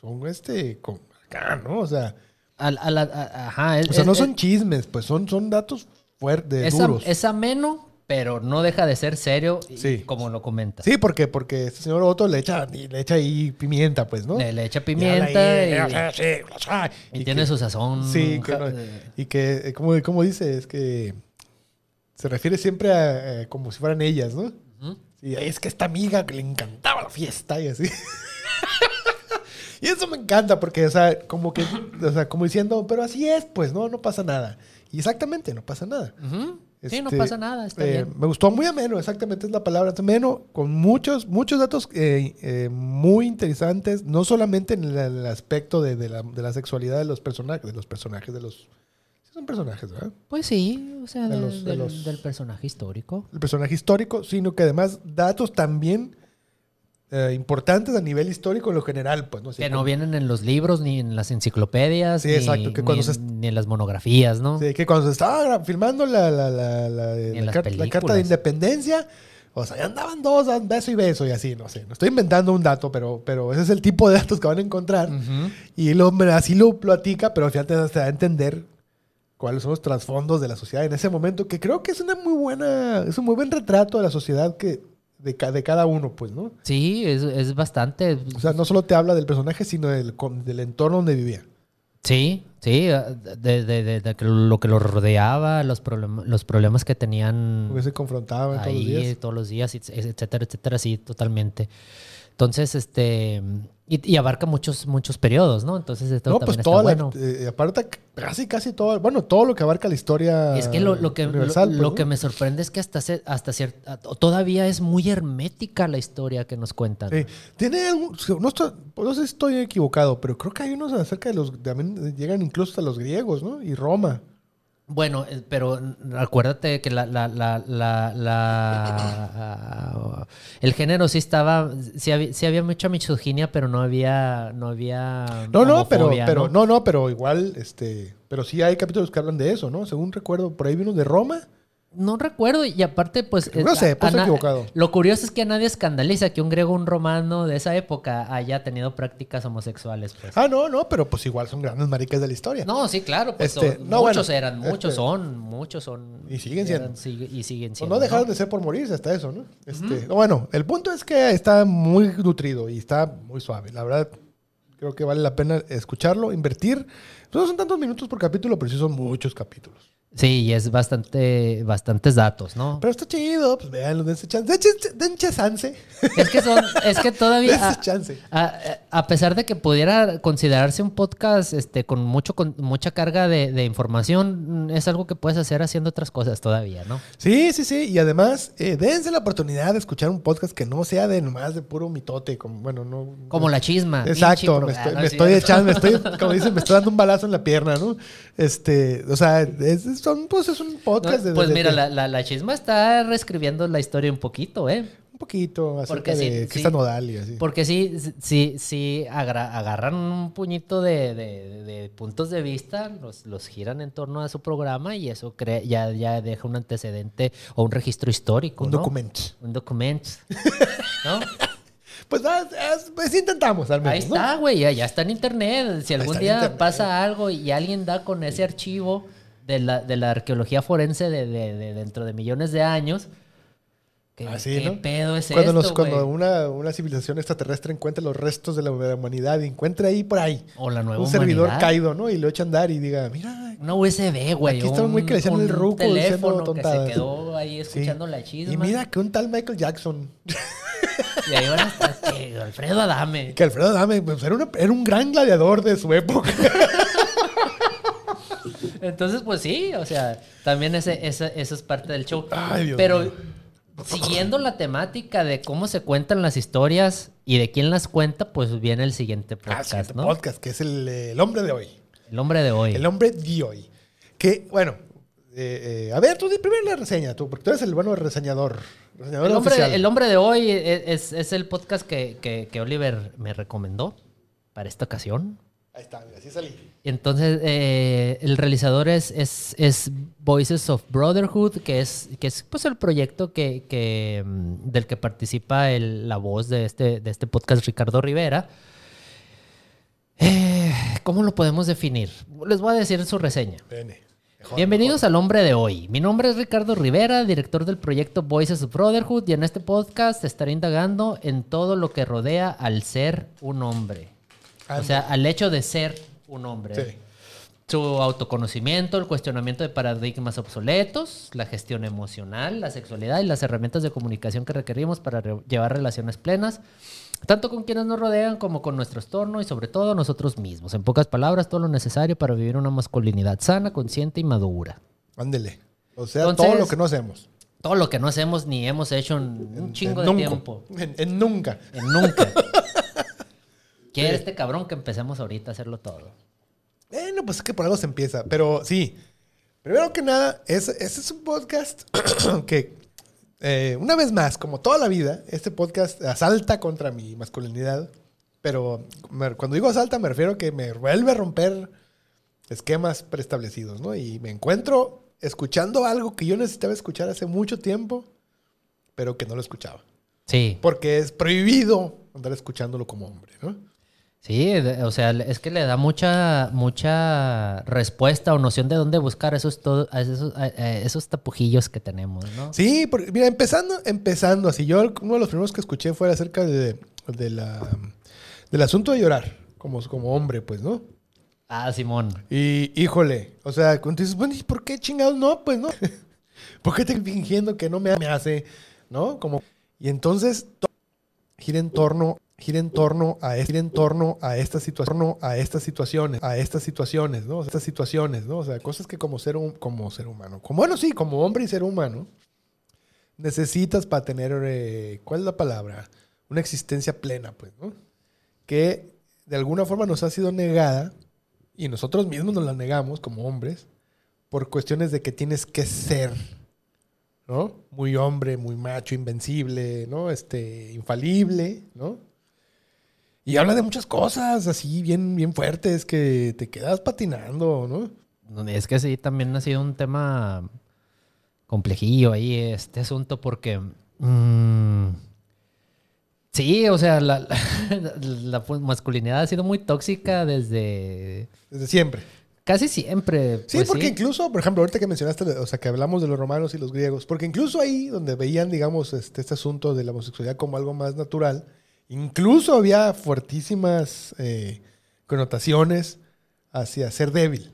Son este. Con, acá, ¿no? O sea, a la- a- ajá, es, o sea es- no son chismes, pues son, son datos fuertes, duros. es ameno, pero no deja de ser serio, y- Sí. como lo comenta. Sí, porque, porque este señor Otto le echa, le echa ahí pimienta, pues, ¿no? Le, le echa pimienta y, ahí, y y tiene que- su sazón. Sí, que no- eh, y que, eh, como, como dice, es que se refiere siempre a eh, como si fueran ellas, ¿no? Y es que esta amiga que le encantaba la fiesta y así. y eso me encanta porque, o sea, como que, o sea, como diciendo, pero así es, pues, no, no pasa nada. Y exactamente, no pasa nada. Sí, no Este, pasa nada, está eh, bien. Me gustó muy ameno, exactamente es la palabra, ameno, con muchos, muchos datos eh, eh, muy interesantes, no solamente en el, el aspecto de, de la, de la sexualidad de los personajes, de los personajes, de los... sí son personajes, ¿verdad? Pues sí, o sea, de los- de del- del personaje histórico. El personaje histórico, sino que además datos también eh, importantes a nivel histórico en lo general, pues, ¿no? Así que no como- vienen en los libros, ni en las enciclopedias, Sí, ni, exacto, que ni cuando en, se- ni en las monografías, ¿no? Sí, que cuando se estaba filmando la, la, la, la- car- carta de independencia, o sea, ya andaban dos, beso y beso y así, no sé. No estoy inventando un dato, pero, pero ese es el tipo de datos que van a encontrar. Ujú. Y el hombre así lo platica, pero al final te, te da a entender cuáles son los trasfondos de la sociedad en ese momento, que creo que es una muy buena, es un muy buen retrato de la sociedad que, de, ca- de cada uno, pues, ¿no? Sí, es, es bastante. O sea, no solo te habla del personaje, sino del, con- del entorno donde vivía. Sí, sí, de, de- de- de lo que lo rodeaba, los, problem- los problemas que tenían Porque se confrontaban todos los días. todos los días, et- etcétera, etcétera, sí, totalmente. Entonces, este, y, y abarca muchos, muchos periodos, ¿no? Entonces, esto No, también pues está toda bueno. la, eh, aparte casi casi todo, bueno, todo lo que abarca la historia Y es que lo, lo que, lo, pues, lo ¿no? que me sorprende es que hasta, hasta cierta, todavía es muy hermética la historia que nos cuentan. Tiene no, estoy- no sé si estoy equivocado, pero creo que hay unos acerca de los también llegan incluso hasta los griegos, ¿no? Y Roma. Bueno, eh, pero acuérdate que la, la, la, la, la- el género sí estaba, sí había, sí había mucha misoginia, pero no había, no había No, no, pero pero no, no, pero igual este, pero sí hay capítulos que hablan de eso, ¿no? Según recuerdo, por ahí vino de Roma. No recuerdo y aparte pues... No sé, pues equivocado. Lo curioso es que a nadie escandaliza que un griego, un romano de esa época haya tenido prácticas homosexuales. Pues. Ah, no, no, pero pues igual son grandes maricas de la historia. No, sí, claro, pues Este, son- no, muchos bueno, eran, muchos este, son, muchos son. y siguen siendo. eran, y siguen O siendo. no dejaron ¿no? de ser por morirse hasta eso, ¿no? Este, no, Bueno, el punto es que está muy nutrido y está muy suave. La verdad, creo que vale la pena escucharlo, invertir. No son tantos minutos por capítulo, pero sí son muchos capítulos. Sí, y es bastante, bastantes datos, ¿no? Pero está chido, pues véanlo, dense chance. Dense, chance. Es que son, es que todavía. Chance. A, a pesar de que pudiera considerarse un podcast este, con mucho con mucha carga de, de información, es algo que puedes hacer haciendo otras cosas todavía, ¿no? Sí, sí, sí. Y además, eh, dense la oportunidad de escuchar un podcast que no sea de nomás de puro mitote, como bueno, no. Como la chisma. Exacto, me estoy, Ah, no me es estoy cierto. echando, me estoy, como dicen, me estoy dando un balazo en la pierna, ¿no? Este, o sea, es, son, pues es un podcast pues de- mira, de- la, la, la chisma está reescribiendo la historia un poquito, ¿eh? un poquito acerca Porque sí, de sí. Cristian Nodal y así. Porque sí, sí, sí agra- agarran un puñito de, de- de puntos de vista, los, los giran en torno a su programa y eso crea, ya, ya deja un antecedente o un registro histórico. un ¿no? documento. Un documento. ¿No? Pues, ah, es- pues intentamos al menos. Ahí ¿no? está, güey, ya, ya está en internet. Si algún día internet. pasa algo y alguien da con ese archivo de la, de la arqueología forense de, de- de dentro de millones de años, ¿qué, Así, qué ¿no? pedo es cuando esto, cuando una, una civilización extraterrestre encuentre los restos de la humanidad y encuentre ahí por ahí O la nueva un servidor caído, ¿no? Y lo echa a andar y diga, mira, Una USB, güey. Aquí estaba muy que le decían el ruco teléfono que se quedó ahí sí. escuchando la chisma. Y mira que un tal Michael Jackson, Y ahí van a estar, que Alfredo Adame. que Alfredo Dame, pues, era, una- era un gran gladiador de su época. Entonces, pues sí, o sea, también ese, es parte del show. Ay, Dios Pero. Siguiendo la temática de cómo se cuentan las historias y de quién las cuenta, pues viene el siguiente Ah, podcast, siguiente ¿no? podcast, que es el, eh, el hombre de hoy. El hombre de hoy. El hombre de hoy. Que, bueno, eh, eh, a ver, tú primero la reseña, tú, porque tú eres el bueno reseñador. reseñador El hombre, el de hoy e- es, es el podcast que, que- que Oliver me recomendó para esta ocasión. Ahí está, mira, así salí. Entonces, eh, el realizador es, es, es Voices of Brotherhood, que es, que es pues, el proyecto que, que, mm, del que participa el- la voz de este, de este podcast, Ricardo Rivera. Eh, ¿Cómo lo podemos definir? Les voy a decir su reseña. Bene. Mejor, Bienvenidos al hombre de hoy. Mi nombre es Ricardo Rivera, director del proyecto Voices of Brotherhood, y en este podcast estaré indagando en todo lo que rodea al ser un hombre. O sea, al hecho de ser un hombre. Sí. Su autoconocimiento, el cuestionamiento de paradigmas obsoletos, la gestión emocional, la sexualidad y las herramientas de comunicación que requerimos para re- llevar relaciones plenas, tanto con quienes nos rodean como con nuestro entorno y sobre todo nosotros mismos. En pocas palabras, todo lo necesario para vivir una masculinidad sana, consciente y madura. Ándele. O sea, Entonces- todo lo que no hacemos. Todo lo que no hacemos ni hemos hecho en un chingo En de nunca. tiempo. En, en nunca. En nunca. Quiere este cabrón que empecemos ahorita a hacerlo todo. Bueno, pues es que por algo se empieza. Pero sí, primero que nada, es- ese es un podcast que, eh, una vez más, como toda la vida, este podcast asalta contra mi masculinidad. Pero me- cuando digo asalta, me refiero a que me vuelve a romper esquemas preestablecidos, ¿no? Y me encuentro escuchando algo que yo necesitaba escuchar hace mucho tiempo, pero que no lo escuchaba. Sí. Porque es prohibido andar escuchándolo como hombre, ¿no? Sí, o sea, es que le da mucha, mucha respuesta o noción de dónde buscar esos, todo, esos, esos tapujillos que tenemos, ¿no? Sí, porque, mira, empezando, empezando así, yo uno de los primeros que escuché fue acerca de, de la, del asunto de llorar, como, como hombre, pues, ¿no? Ah, Simón. Y, híjole, o sea, cuando dices, bueno, ¿y por qué chingados no? Pues, ¿no? ¿Por qué te fingiendo que no me, me hace, ¿no? Como, y entonces, to- gira en torno, gira en torno a, es- gira en torno a esta situación, a estas situaciones, a estas situaciones, ¿no? Estas situaciones, ¿no? O sea, cosas que como ser, como ser humano, como, bueno, sí, como hombre y ser humano, necesitas para tener, eh, ¿cuál es la palabra? Una existencia plena, pues, ¿no? Que de alguna forma nos ha sido negada y nosotros mismos nos la negamos como hombres por cuestiones de que tienes que ser, ¿no? Muy hombre, muy macho, invencible, ¿no? Este, infalible, ¿no? Y habla de muchas cosas así bien, bien fuertes que te quedas patinando, ¿no? Es que sí, también ha sido un tema complejillo ahí este asunto porque... mm, sí, o sea, la, la masculinidad ha sido muy tóxica desde Desde siempre. casi siempre. Sí, pues porque incluso, por ejemplo, ahorita que mencionaste, o sea, que hablamos de los romanos y los griegos, porque incluso ahí donde veían, digamos, este, este asunto de la homosexualidad como algo más natural, incluso había fuertísimas eh, connotaciones hacia ser débil.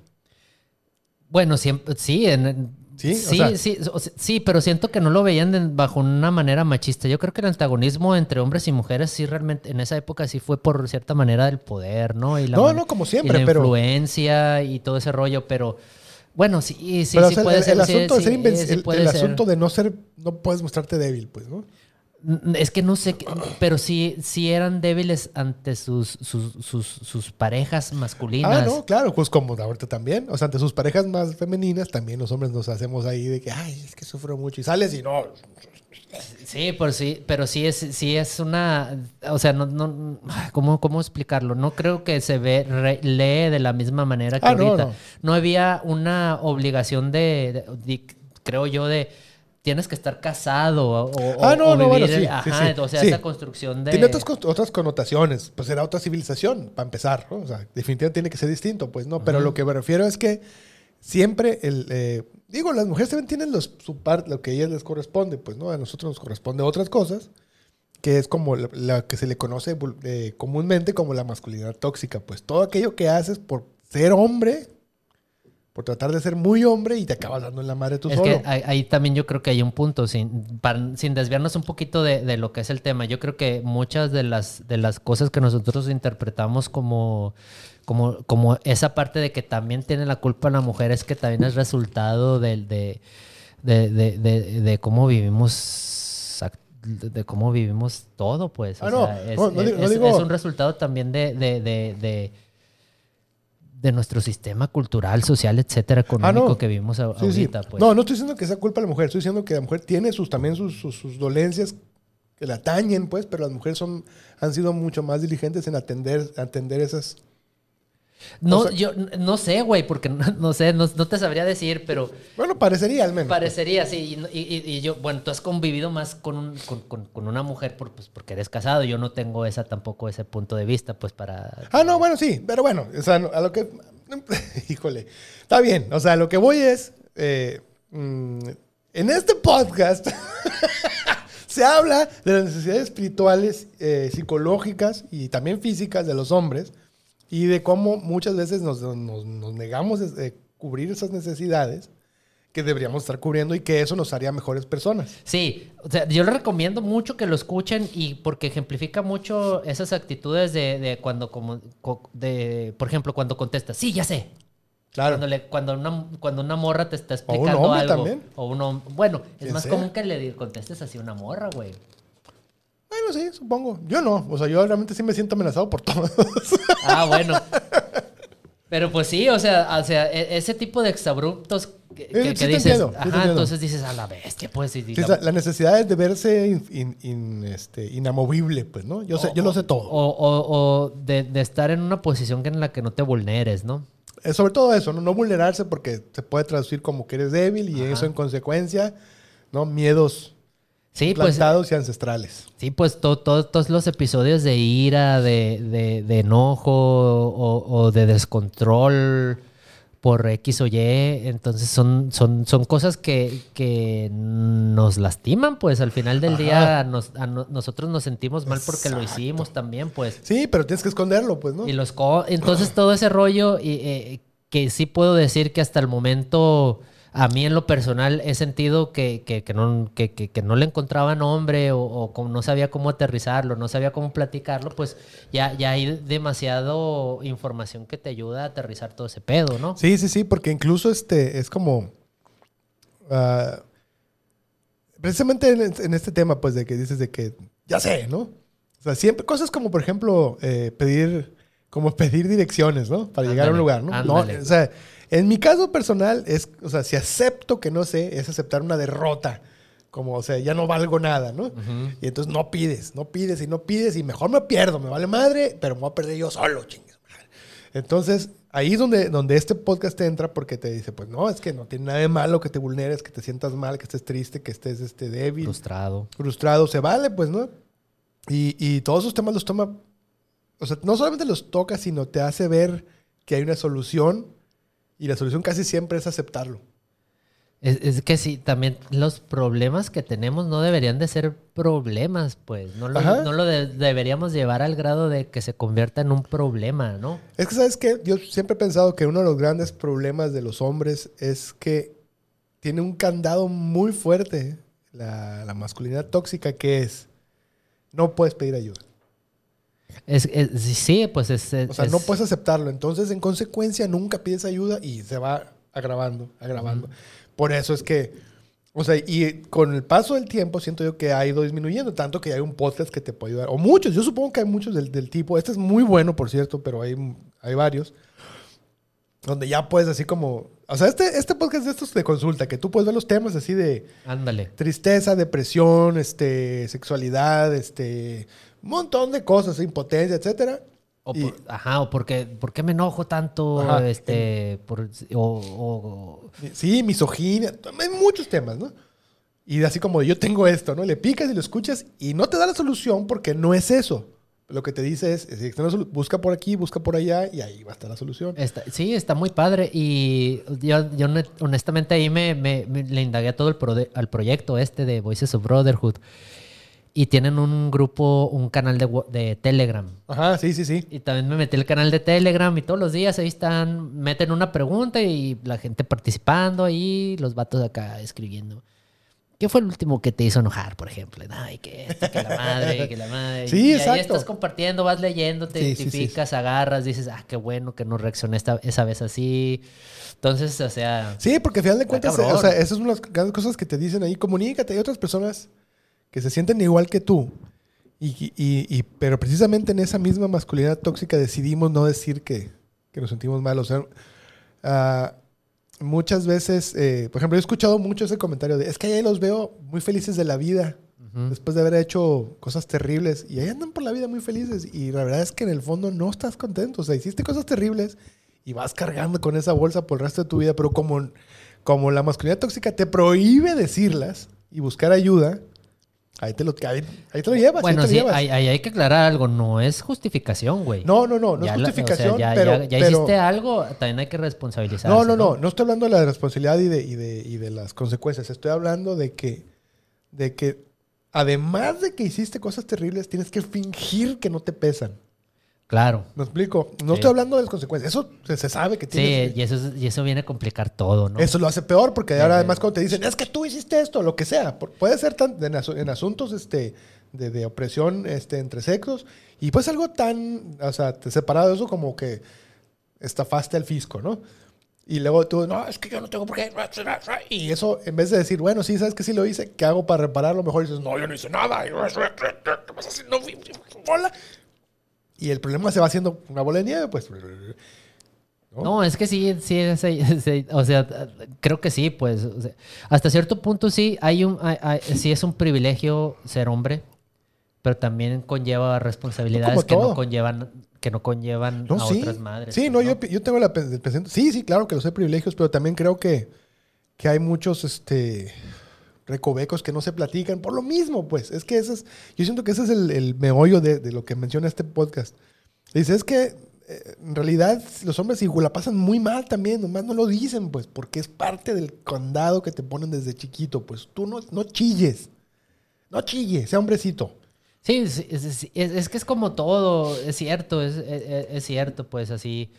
Bueno, siempre, sí, en, Sí, sí, sí, o sea, sí, pero siento que no lo veían de- bajo una manera machista. Yo creo que el antagonismo entre hombres y mujeres sí realmente en esa época sí fue por cierta manera del poder, ¿no? Y la No, no, como y siempre, la pero- influencia y todo ese rollo, pero bueno, sí, sí, Pero sí o sea, puede el, ser. el sí, asunto de ser sí el, puede el ser. asunto de no ser, no puedes mostrarte débil, pues, ¿no? Es que no sé, pero sí, sí eran débiles ante sus, sus, sus, sus parejas masculinas. Ah, no, claro, pues como ahorita también. O sea, ante sus parejas más femeninas, también los hombres nos hacemos ahí de que, ay, es que sufro mucho. Y sales y no. Sí, por sí, pero sí es, sí es una, o sea, no, no, ¿cómo, cómo explicarlo? No creo que se ve, re- lee de la misma manera que Ah, no, ahorita. no. No. había una obligación de, de- de- creo yo, de tienes que estar casado o, Ah, no, o no, bueno, vivir, sí, ajá, sí, sí, o sea, esa construcción de... Tiene otras, otras connotaciones. Pues era otra civilización, para empezar. ¿no? O sea, definitivamente tiene que ser distinto, pues, ¿no? Pero lo que me refiero es que siempre el. eh, digo, las mujeres también tienen los, su parte, lo que a ellas les corresponde, pues, ¿no? A nosotros nos corresponde otras cosas, que es como la, la que se le conoce eh, comúnmente como la masculinidad tóxica. Pues todo aquello que haces por ser hombre, por tratar de ser muy hombre y te acabas dando en la madre tú Es solo. que ahí, ahí también yo creo que hay un punto, sin, para- sin desviarnos un poquito de, de lo que es el tema. Yo creo que muchas de las, de las cosas que nosotros interpretamos como, como, como esa parte de que también tiene la culpa la mujer es que también es resultado del- de, de, de, cómo vivimos de cómo vivimos todo, pues. O Ah, no, es, no, no digo- no es- digo- es un resultado también de, de, de, de- nuestro sistema cultural, social, etcétera, económico Ah, no. que vivimos a- Sí, sí. ahorita. Pues. No, no estoy diciendo que sea culpa de la mujer, estoy diciendo que la mujer tiene sus, también sus, sus, sus dolencias que la atañen, pues, pero las mujeres son, han sido mucho más diligentes en atender, atender esas... No, O sea- yo no sé, güey, porque no, no sé, no, no te sabría decir, pero Bueno, parecería al menos. parecería así. Y, y- yo, bueno, tú has convivido más con, un- con, con- con una mujer por, pues, porque eres casado. Yo no tengo esa tampoco ese punto de vista, pues para. Ah, no, bueno, sí, pero bueno, o sea, a lo que... Híjole, está bien, o sea, lo que voy es... eh, mm, en este podcast se habla de las necesidades espirituales, eh, psicológicas y también físicas de los hombres y de cómo muchas veces nos, nos- nos negamos a cubrir esas necesidades que deberíamos estar cubriendo y que eso nos haría mejores personas. Sí, o sea, yo les recomiendo mucho que lo escuchen y porque ejemplifica mucho esas actitudes de, de cuando, como, co- de, por ejemplo, cuando contestas, sí, ya sé. Claro. Cuando, le- cuando, una, cuando una morra te está un explicando hombre algo. también. O un hom- Bueno, es más sea. común que le contestes así a una morra, güey. Bueno, sí, supongo. Yo no. O sea, yo realmente sí me siento amenazado por todos. Ah, bueno. Pero pues sí, o sea, o sea e- ese tipo de exabruptos que, que- sí que te dices, entiendo, sí te ajá, entonces dices a la bestia, pues. y- la- la necesidad es de verse in- in- in- este, inamovible, pues, ¿no? Yo, sé, yo lo sé todo. O, o- o de, de estar en una posición en la que no te vulneres, ¿no? Eh, sobre todo eso, ¿no? no vulnerarse porque se puede traducir como que eres débil y eso en consecuencia, ¿no? Miedos Sí, pues, plantados y ancestrales. sí, pues to- to- todos los episodios de ira, de, de- de enojo o, o de descontrol por X o Y, entonces son, son, son cosas que, que nos lastiman, pues al final del Ajá. día nos- a no- nosotros nos sentimos mal porque lo hicimos también, pues. Sí, pero tienes que esconderlo, pues, ¿no? Y los co- entonces todo ese rollo y, eh, que sí puedo decir que hasta el momento a mí en lo personal he sentido que, que, que no, que, que- no le encontraba nombre o, o no sabía cómo aterrizarlo, no sabía cómo platicarlo, pues ya, ya hay demasiado información que te ayuda a aterrizar todo ese pedo, ¿no? Sí, sí, sí, porque incluso este es como. ah, precisamente en, en este tema, pues, de que dices de que ya sé, ¿no? O sea, siempre cosas como, por ejemplo, eh, pedir, como pedir direcciones, ¿no? Para llegar a un Ándale, lugar, ¿no? No, ándale. o sea, en mi caso personal es, o sea, si acepto que no sé, es aceptar una derrota. Como, o sea, ya no valgo nada, ¿no? Y entonces no pides, no pides y no pides y mejor me pierdo, me vale madre, pero me voy a perder yo solo, chingues. Entonces, ahí es donde, donde este podcast te entra porque te dice, pues no, es que no tiene nada de malo que te vulneres, que te sientas mal, que estés triste, que estés este, débil, Frustrado. frustrado, se vale, pues, ¿no? Y, y todos esos temas los toma, o sea, no solamente los toca, sino te hace ver que hay una solución y la solución casi siempre es aceptarlo. Es, es que sí, también los problemas que tenemos no deberían de ser problemas, pues. No lo, no lo de- deberíamos llevar al grado de que se convierta en un problema, ¿no? Es que, ¿sabes qué? Yo siempre he pensado que uno de los grandes problemas de los hombres es que tiene un candado muy fuerte la, la masculinidad tóxica que es no puedes pedir ayuda. Es, es- sí, pues es... O sea, no puedes aceptarlo. Entonces, en consecuencia, nunca pides ayuda y se va agravando, agravando. Por eso es que, o sea, y con el paso del tiempo siento yo que ha ido disminuyendo, tanto que hay un podcast que te puede ayudar. O muchos, yo supongo que hay muchos del, del tipo. Este es muy bueno, por cierto, pero hay, hay varios. Donde ya puedes así como... O sea, este, este podcast de estos de consulta, que tú puedes ver los temas así de Ándale. tristeza, depresión, este, sexualidad, este, un montón de cosas, impotencia, etcétera. O Y- por- ajá, o porque, ¿por qué me enojo tanto? Ajá. Este, por, o, o- Sí, misoginia, hay muchos temas, ¿no? Y así como yo tengo esto, ¿no? Le picas y lo escuchas y no te da la solución porque no es eso. Lo que te dice es, es busca por aquí, busca por allá y ahí va a estar la solución. Está- sí, está muy padre. Y yo, yo honestamente ahí me, me- me- le indagué a todo el prode- al proyecto este de Voices of Brotherhood. Y tienen un grupo, un canal de, de Telegram. Ajá, sí, sí, sí. Y también me metí al canal de Telegram y todos los días ahí están, meten una pregunta y la gente participando ahí, los vatos acá escribiendo. ¿Qué fue el último que te hizo enojar, por ejemplo? Ay, que esto, que la madre, que la madre. Sí, y exacto. ahí estás compartiendo, vas leyendo, te Sí, sí, sí. identificas, agarras, dices, ah, qué bueno que no reaccioné esta, esa vez así. Entonces, o sea, Sí, porque al final de cuentas, o sea, esas son las grandes cosas que te dicen ahí. Comunícate. Hay otras personas que se sienten igual que tú. Y, y- y- pero precisamente en esa misma masculinidad tóxica decidimos no decir que, que nos sentimos mal. O sea, ah, muchas veces, eh, por ejemplo, he escuchado mucho ese comentario de, es que ahí los veo muy felices de la vida. ujú. Después de haber hecho cosas terribles y ahí andan por la vida muy felices y la verdad es que en el fondo no estás contento, o sea, hiciste cosas terribles y vas cargando con esa bolsa por el resto de tu vida, pero como, como la masculinidad tóxica te prohíbe decirlas y buscar ayuda, ahí te lo, ahí, ahí te lo llevas. ahí bueno, lo sí, llevas. ahí, ahí hay que aclarar algo, no es justificación, güey. No, no, no, no Ya es la- o sea, justificación, ya, pero... ya- ya pero- hiciste algo, también hay que responsabilizarse. no, no, no, no estoy hablando de la responsabilidad y de, y de, y de las consecuencias, estoy hablando de que, de que además de que hiciste cosas terribles, tienes que fingir que no te pesan. Claro. ¿Me explico? No Sí. estoy hablando de las consecuencias. Eso se, sabe que Sí, tienes. y eso, es- y eso viene a complicar todo, ¿no? Eso lo hace peor porque ahora Sí, además sí. cuando te dicen, es que tú hiciste esto, lo que sea. Puede ser tan, en, asu- en asuntos este, de, de opresión este, entre sexos y pues algo tan, o sea, te- separado de eso como que estafaste al fisco, ¿no? Y luego tú, no, es que yo no tengo por qué. Y eso, en vez de decir, bueno, sí, sabes que sí lo hice, ¿qué hago para repararlo? Mejor dices, no, yo no hice nada. Bola. Y el problema se va haciendo una bola de nieve, pues. ¿no? No, es que sí, sí, sí, o sea, creo que sí, pues, o sea, hasta cierto punto sí, hay un, hay- hay- sí es un privilegio ser hombre, pero también conlleva responsabilidades que no conllevan, que no conllevan No, a sí. otras madres. Sí, pues, no, Yo, yo tengo la. Sí, sí, claro que los hay privilegios, pero también creo que, que hay muchos este, recovecos que no se platican por lo mismo, pues. Es que ese es, yo siento que ese es el, el meollo de, lo que menciona este podcast. Dice, es que eh, en realidad los hombres la pasan muy mal también, nomás no lo dicen, pues, porque es parte del condado que te ponen desde chiquito, pues. Tú no, no chilles. No chilles, sea hombrecito. Sí, es, es- es- que es como todo, es cierto, es, es- es cierto, pues así.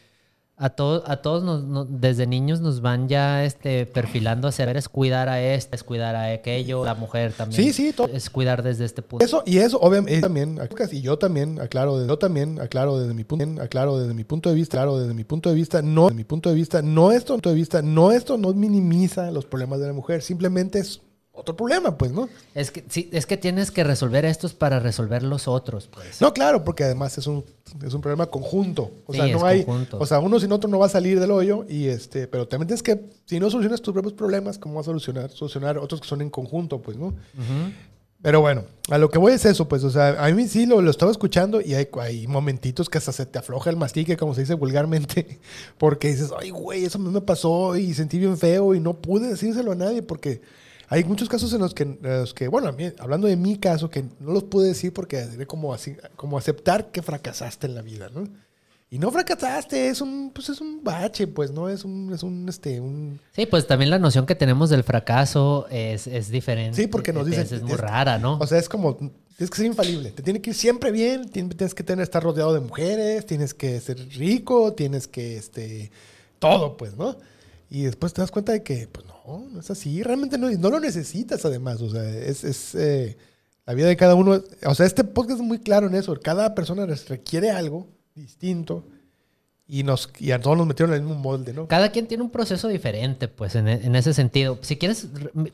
A, to- a todos nos- nos- desde niños nos van ya este, perfilando hacia ver es cuidar a este, es cuidar a aquello, la mujer también. Sí, sí, todo. Es cuidar desde este punto. Eso, y eso, obviamente, también, y yo también aclaro, yo también aclaro desde mi punto, aclaro desde mi punto de vista, claro, desde mi punto de vista, no, desde mi punto de vista, no esto, punto de vista, no esto no minimiza los problemas de la mujer, simplemente es otro problema, pues, ¿no? Es que, sí, es que tienes que resolver estos para resolver los otros, pues. No, claro, porque además es un, es un problema conjunto. O Sí, sea, no hay, conjunto. o sea, uno sin otro no va a salir del hoyo y este, pero también tienes que, si no solucionas tus propios problemas, ¿cómo vas a solucionar, solucionar otros que son en conjunto, pues, ¿no? Pero bueno, a lo que voy es eso, pues, o sea, a mí sí lo, lo estaba escuchando y hay, hay momentitos que hasta se te afloja el mastique, como se dice vulgarmente, porque dices, ay, güey, eso a mí me pasó y sentí bien feo y no pude decírselo a nadie porque hay muchos casos en los que, en los que bueno, a mí- hablando de mi caso, que no los pude decir porque sería como, así, como aceptar que fracasaste en la vida, ¿no? Y no fracasaste, es un, pues es un bache, pues, ¿no? Es un, es un, este, un... Sí, pues también la noción que tenemos del fracaso es, es diferente. Sí, porque nos dicen... Es, es muy rara, ¿no? O sea, es como, tienes que ser infalible, te tiene que ir siempre bien, tienes que tener, estar rodeado de mujeres, tienes que ser rico, tienes que, este, todo, pues, ¿no? Y después te das cuenta de que, pues, no, no es así, realmente no, no lo necesitas, además, o sea, es... es eh, la vida de cada uno, o sea, este podcast es muy claro en eso. Cada persona requiere algo distinto y, nos, y a todos nos metieron en el mismo molde, ¿no? Cada quien tiene un proceso diferente, pues, en, en ese sentido. Si quieres,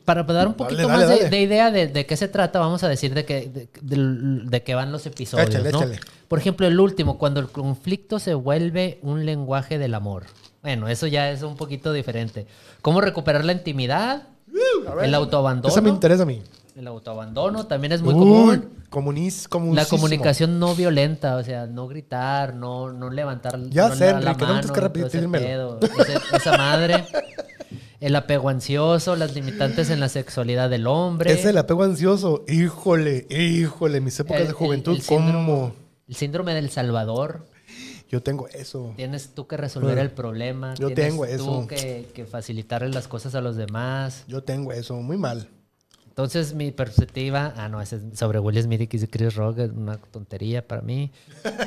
para dar un poquito más de, de, idea de, de, qué se trata, vamos a decir de qué de, qué van los episodios, échale, ¿no? Échale. Por ejemplo, el último, cuando el conflicto se vuelve un lenguaje del amor. Bueno, eso ya es un poquito diferente. ¿Cómo recuperar la intimidad? Uh, el autoabandono. Eso me interesa a mí. El autoabandono también es muy común. Comunis, la comunicación no violenta, o sea, no gritar, no, no levantar ya no sé, la mano, no que repetírmelo. Esa madre. El apego ansioso, las limitantes en la sexualidad del hombre. Es el apego ansioso. Híjole, híjole, mis épocas de juventud, el, ¿cómo? El síndrome del Salvador. Yo tengo eso. Tienes tú que resolver el problema. Yo tengo eso. Tú que, que facilitarle las cosas a los demás. Yo tengo eso, muy mal. Entonces, mi perspectiva, ah, no, es sobre Will Smith y Chris Rock, es una tontería para mí.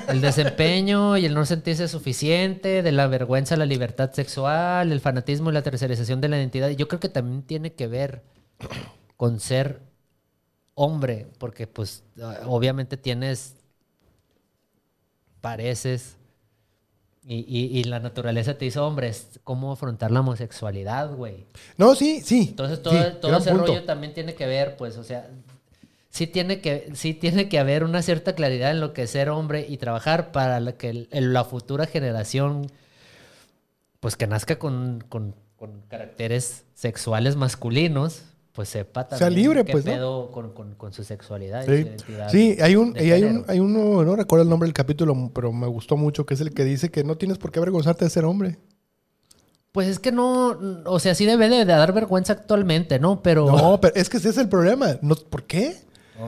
El desempeño y el no sentirse suficiente, de la vergüenza, la libertad sexual, el fanatismo y la tercerización de la identidad. Yo creo que también tiene que ver con ser hombre, porque pues obviamente tienes, pareces, y, y, la naturaleza te hizo, hombre, es cómo afrontar la homosexualidad, güey. No, sí, sí. Entonces todo, todo ese rollo también tiene que ver, pues, o sea, sí tiene, que, sí tiene que haber una cierta claridad en lo que es ser hombre y trabajar para que la futura generación, pues que nazca con, con, con caracteres sexuales masculinos, pues sepa también sea libre, qué pues, pedo con, con, con, su sexualidad sí. y su identidad. Sí, hay un, y hay un, hay uno, no recuerdo el nombre del capítulo, pero me gustó mucho, que es el que dice que no tienes por qué avergonzarte de ser hombre. Pues es que no, o sea, sí debe de, dar vergüenza actualmente, ¿no? Pero... No, pero es que ese es el problema. No, ¿Por qué?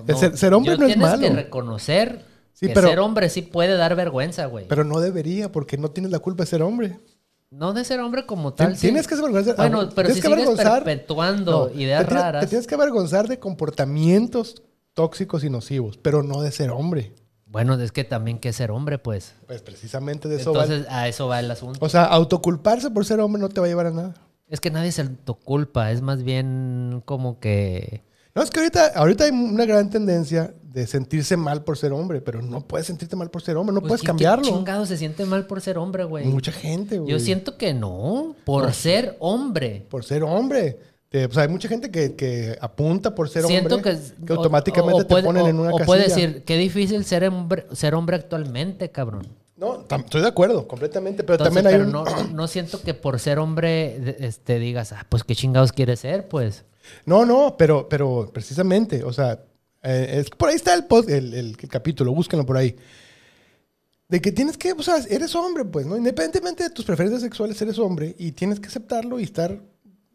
No, ser, ser, hombre no es malo. Tienes que reconocer sí, que pero, ser hombre sí puede dar vergüenza, güey. Pero no debería, porque no tienes la culpa de ser hombre. No de ser hombre como tal. Tienes sí. que avergonzar. Bueno, pero si que sigues perpetuando no, ideas te tienes, raras. Te tienes que avergonzar de comportamientos tóxicos y nocivos, pero no de ser hombre. Bueno, es que también que ser hombre, pues. Pues precisamente de eso Entonces, va. a eso va el asunto. O sea, autoculparse por ser hombre no te va a llevar a nada. Es que nadie se autoculpa, es más bien como que. No, es que ahorita, ahorita hay una gran tendencia de sentirse mal por ser hombre, pero no puedes sentirte mal por ser hombre, no pues puedes ¿qué, cambiarlo. ¿Qué chingado se siente mal por ser hombre, güey? Mucha gente, güey. Yo siento que no, por no. ser hombre. Por ser hombre. Te, o sea, hay mucha gente que, que apunta por ser siento hombre que, que automáticamente o, o puede, te ponen o, en una o casilla. puede decir, qué difícil ser hombre, ser hombre actualmente, cabrón. No, estoy de acuerdo, completamente, pero Entonces, también hay pero un... no, no siento que por ser hombre este, digas, ah, pues qué chingados quieres ser, pues. No, no, pero, pero precisamente, o sea, eh, es, por ahí está el, post, el, el, el, capítulo, búsquenlo por ahí. De que tienes que, o sea, eres hombre, pues, ¿no? Independientemente de tus preferencias sexuales, eres hombre y tienes que aceptarlo y estar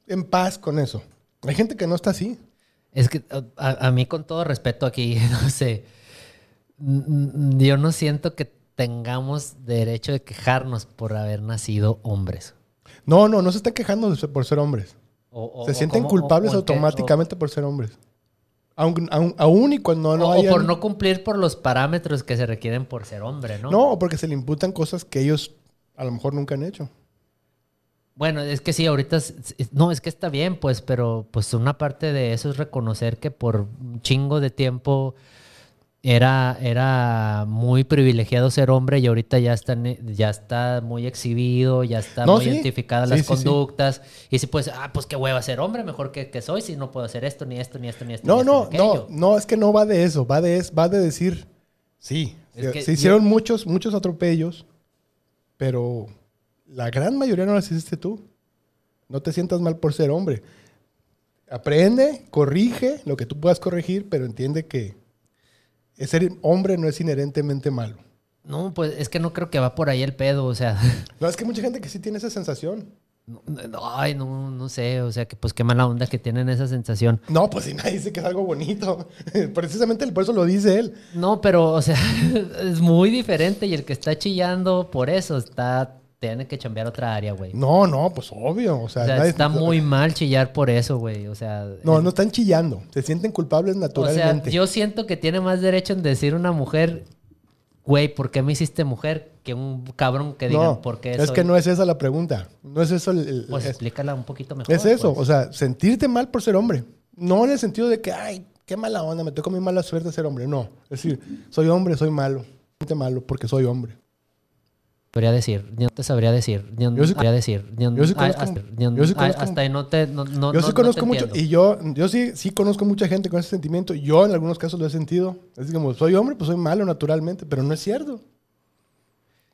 en paz con eso. Hay gente que no está así. Es que a, a mí, con todo respeto aquí, no sé, yo no siento que tengamos derecho de quejarnos por haber nacido hombres. No, no, no se están quejando por ser hombres. O, o, se sienten o culpables automáticamente por ser hombres. Aun, aun, aún y cuando no o, hayan... por no cumplir por los parámetros que se requieren por ser hombre, ¿no? No, porque se le imputan cosas que ellos a lo mejor nunca han hecho. Bueno, es que sí, ahorita... No, es que está bien, pues, pero pues una parte de eso es reconocer que por un chingo de tiempo era, era muy privilegiado ser hombre y ahorita ya está, ya está muy exhibido, ya está No, muy sí. identificadas Sí, las sí, conductas. Y si pues, ah, pues qué hueva ser hombre, mejor que, que soy si no puedo hacer esto, ni esto, ni esto, ni esto. No, ni esto, no, no, no, es que no va de eso, va de, va de decir, sí, Es se, que se hicieron muchos, muchos atropellos, pero la gran mayoría no las hiciste tú. No te sientas mal por ser hombre. Aprende, corrige lo que tú puedas corregir, pero entiende que ser hombre no es inherentemente malo. No, pues es que no creo que va por ahí el pedo, o sea. No, es que hay mucha gente que sí tiene esa sensación. Ay, no, no sé, o sea, que pues qué mala onda que tienen esa sensación. No, pues si nadie dice que es algo bonito. Precisamente por eso lo dice él. No, pero, o sea, es muy diferente y el que está chillando por eso está, tiene que chambear otra área, güey. No, no, pues obvio. O sea, O sea, nadie- está muy mal chillar por eso, güey. O sea, No, no están chillando. Se sienten culpables o sea, naturalmente. yo siento que tiene más derecho en decir una mujer, güey, ¿por qué me hiciste mujer? Que un cabrón que diga, no, ¿por qué es soy-?" que no es esa la pregunta. No es eso el... el- Pues es, explícala un poquito mejor. es eso. pues. O sea, sentirte mal por ser hombre. No en el sentido de que, ay, qué mala onda, me tocó mi mala suerte ser hombre. No. Es decir, soy hombre, soy malo. Malo porque soy hombre. Podría decir, no te sabría decir, no Yo sí- podría decir, yo sí conozco- hasta, yo sí conozco- hasta ahí no te, no, no, Yo sí no conozco te mucho, entiendo. y yo, yo sí, sí conozco mucha gente con ese sentimiento. Yo en algunos casos lo he sentido. Es como, soy hombre, pues soy malo naturalmente, pero no es cierto.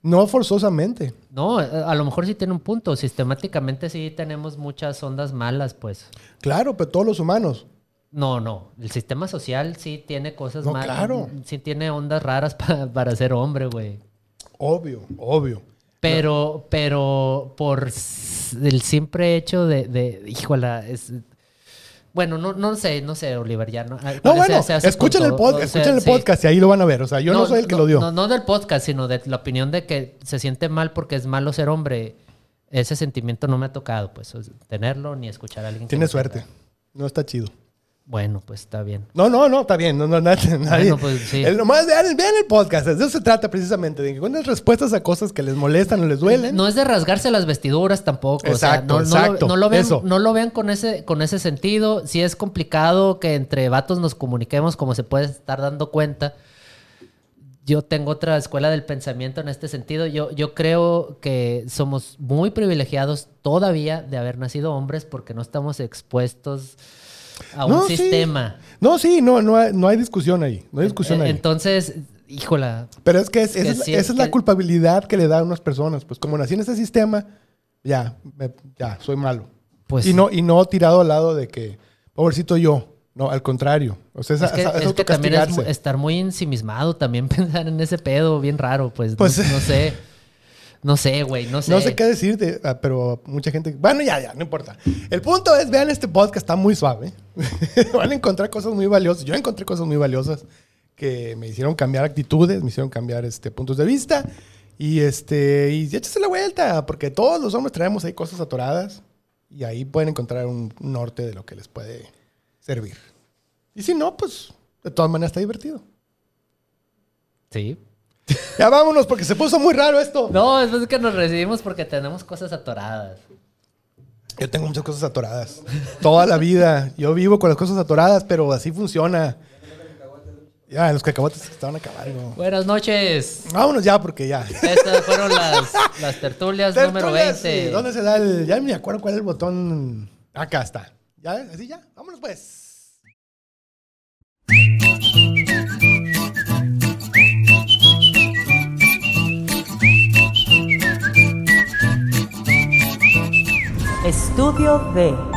No forzosamente. No, a lo mejor sí tiene un punto. Sistemáticamente sí tenemos muchas ondas malas, pues. Claro, pero todos los humanos. No, no. El sistema social sí tiene cosas No, malas. claro. Sí tiene ondas raras pa- para ser hombre, güey. Obvio, obvio. Pero, pero por el simple hecho de, de híjola, es... Bueno, no, no sé, no sé, Oliver, ya no. No, bueno, escuchen el, pod- escuchen el podcast y ahí lo van a ver. O sea, yo no, soy el que lo dio. No, no del podcast, sino de la opinión de que se siente mal porque es malo ser hombre. Ese sentimiento no me ha tocado, pues, tenerlo ni escuchar a alguien. Tiene suerte. No está chido. Bueno, pues está bien. No, no, no, está bien. No, no, nadie. nadie. pues, sí. El- nomás vean, vean el podcast. De eso se trata precisamente. De que encuentren respuestas a cosas que les molestan o les duelen. No es de rasgarse las vestiduras tampoco. o sea, Exacto, no, no lo- exacto, no lo, vean, eso. no lo vean con ese, con ese sentido. Sí es complicado que entre vatos nos comuniquemos como se puede estar dando cuenta. Yo tengo otra escuela del pensamiento en este sentido. Yo, yo creo que somos muy privilegiados todavía de haber nacido hombres porque no estamos expuestos a No, un sí. sistema. No, sí, no, no hay, no hay discusión ahí. No hay discusión Eh, ahí. Entonces, híjola, Pero es que, es- que esa, es, sí, esa es que- la culpabilidad que le dan a unas personas. Pues como nací en ese sistema, ya, me- ya, soy malo. pues y, no, y no tirado al lado de que, pobrecito yo. No, al contrario. O sea, esa- Es que, es es que también es estar muy ensimismado, también pensar en ese pedo bien raro, pues, no- Pues- no, sé. No sé, güey, no sé. No sé qué decirte, ah, pero mucha gente. Bueno, ya, ya, no importa. El punto es: vean este podcast, está muy suave. Van a encontrar cosas muy valiosas. Yo encontré cosas muy valiosas que me hicieron cambiar actitudes, me hicieron cambiar este, puntos de vista. Y este, y échese la vuelta, porque todos los hombres traemos ahí cosas atoradas. Y ahí pueden encontrar un norte de lo que les puede servir. Y si no, pues de todas maneras está divertido. Sí. Ya vámonos, porque se puso muy raro esto. No, es que nos recibimos porque tenemos cosas atoradas. Yo tengo muchas cosas atoradas. Toda la vida. Yo vivo con las cosas atoradas, pero así funciona. Ya, los cacahuates se estaban acabando. Buenas noches. Vámonos ya, porque ya. Estas fueron las, las tertulias, número Tertulias, 20. sí. ¿Dónde se da el.? Ya ni me acuerdo cuál es el botón. Acá está. ¿Ya? ¿Así ya? Vámonos pues. Estudio B.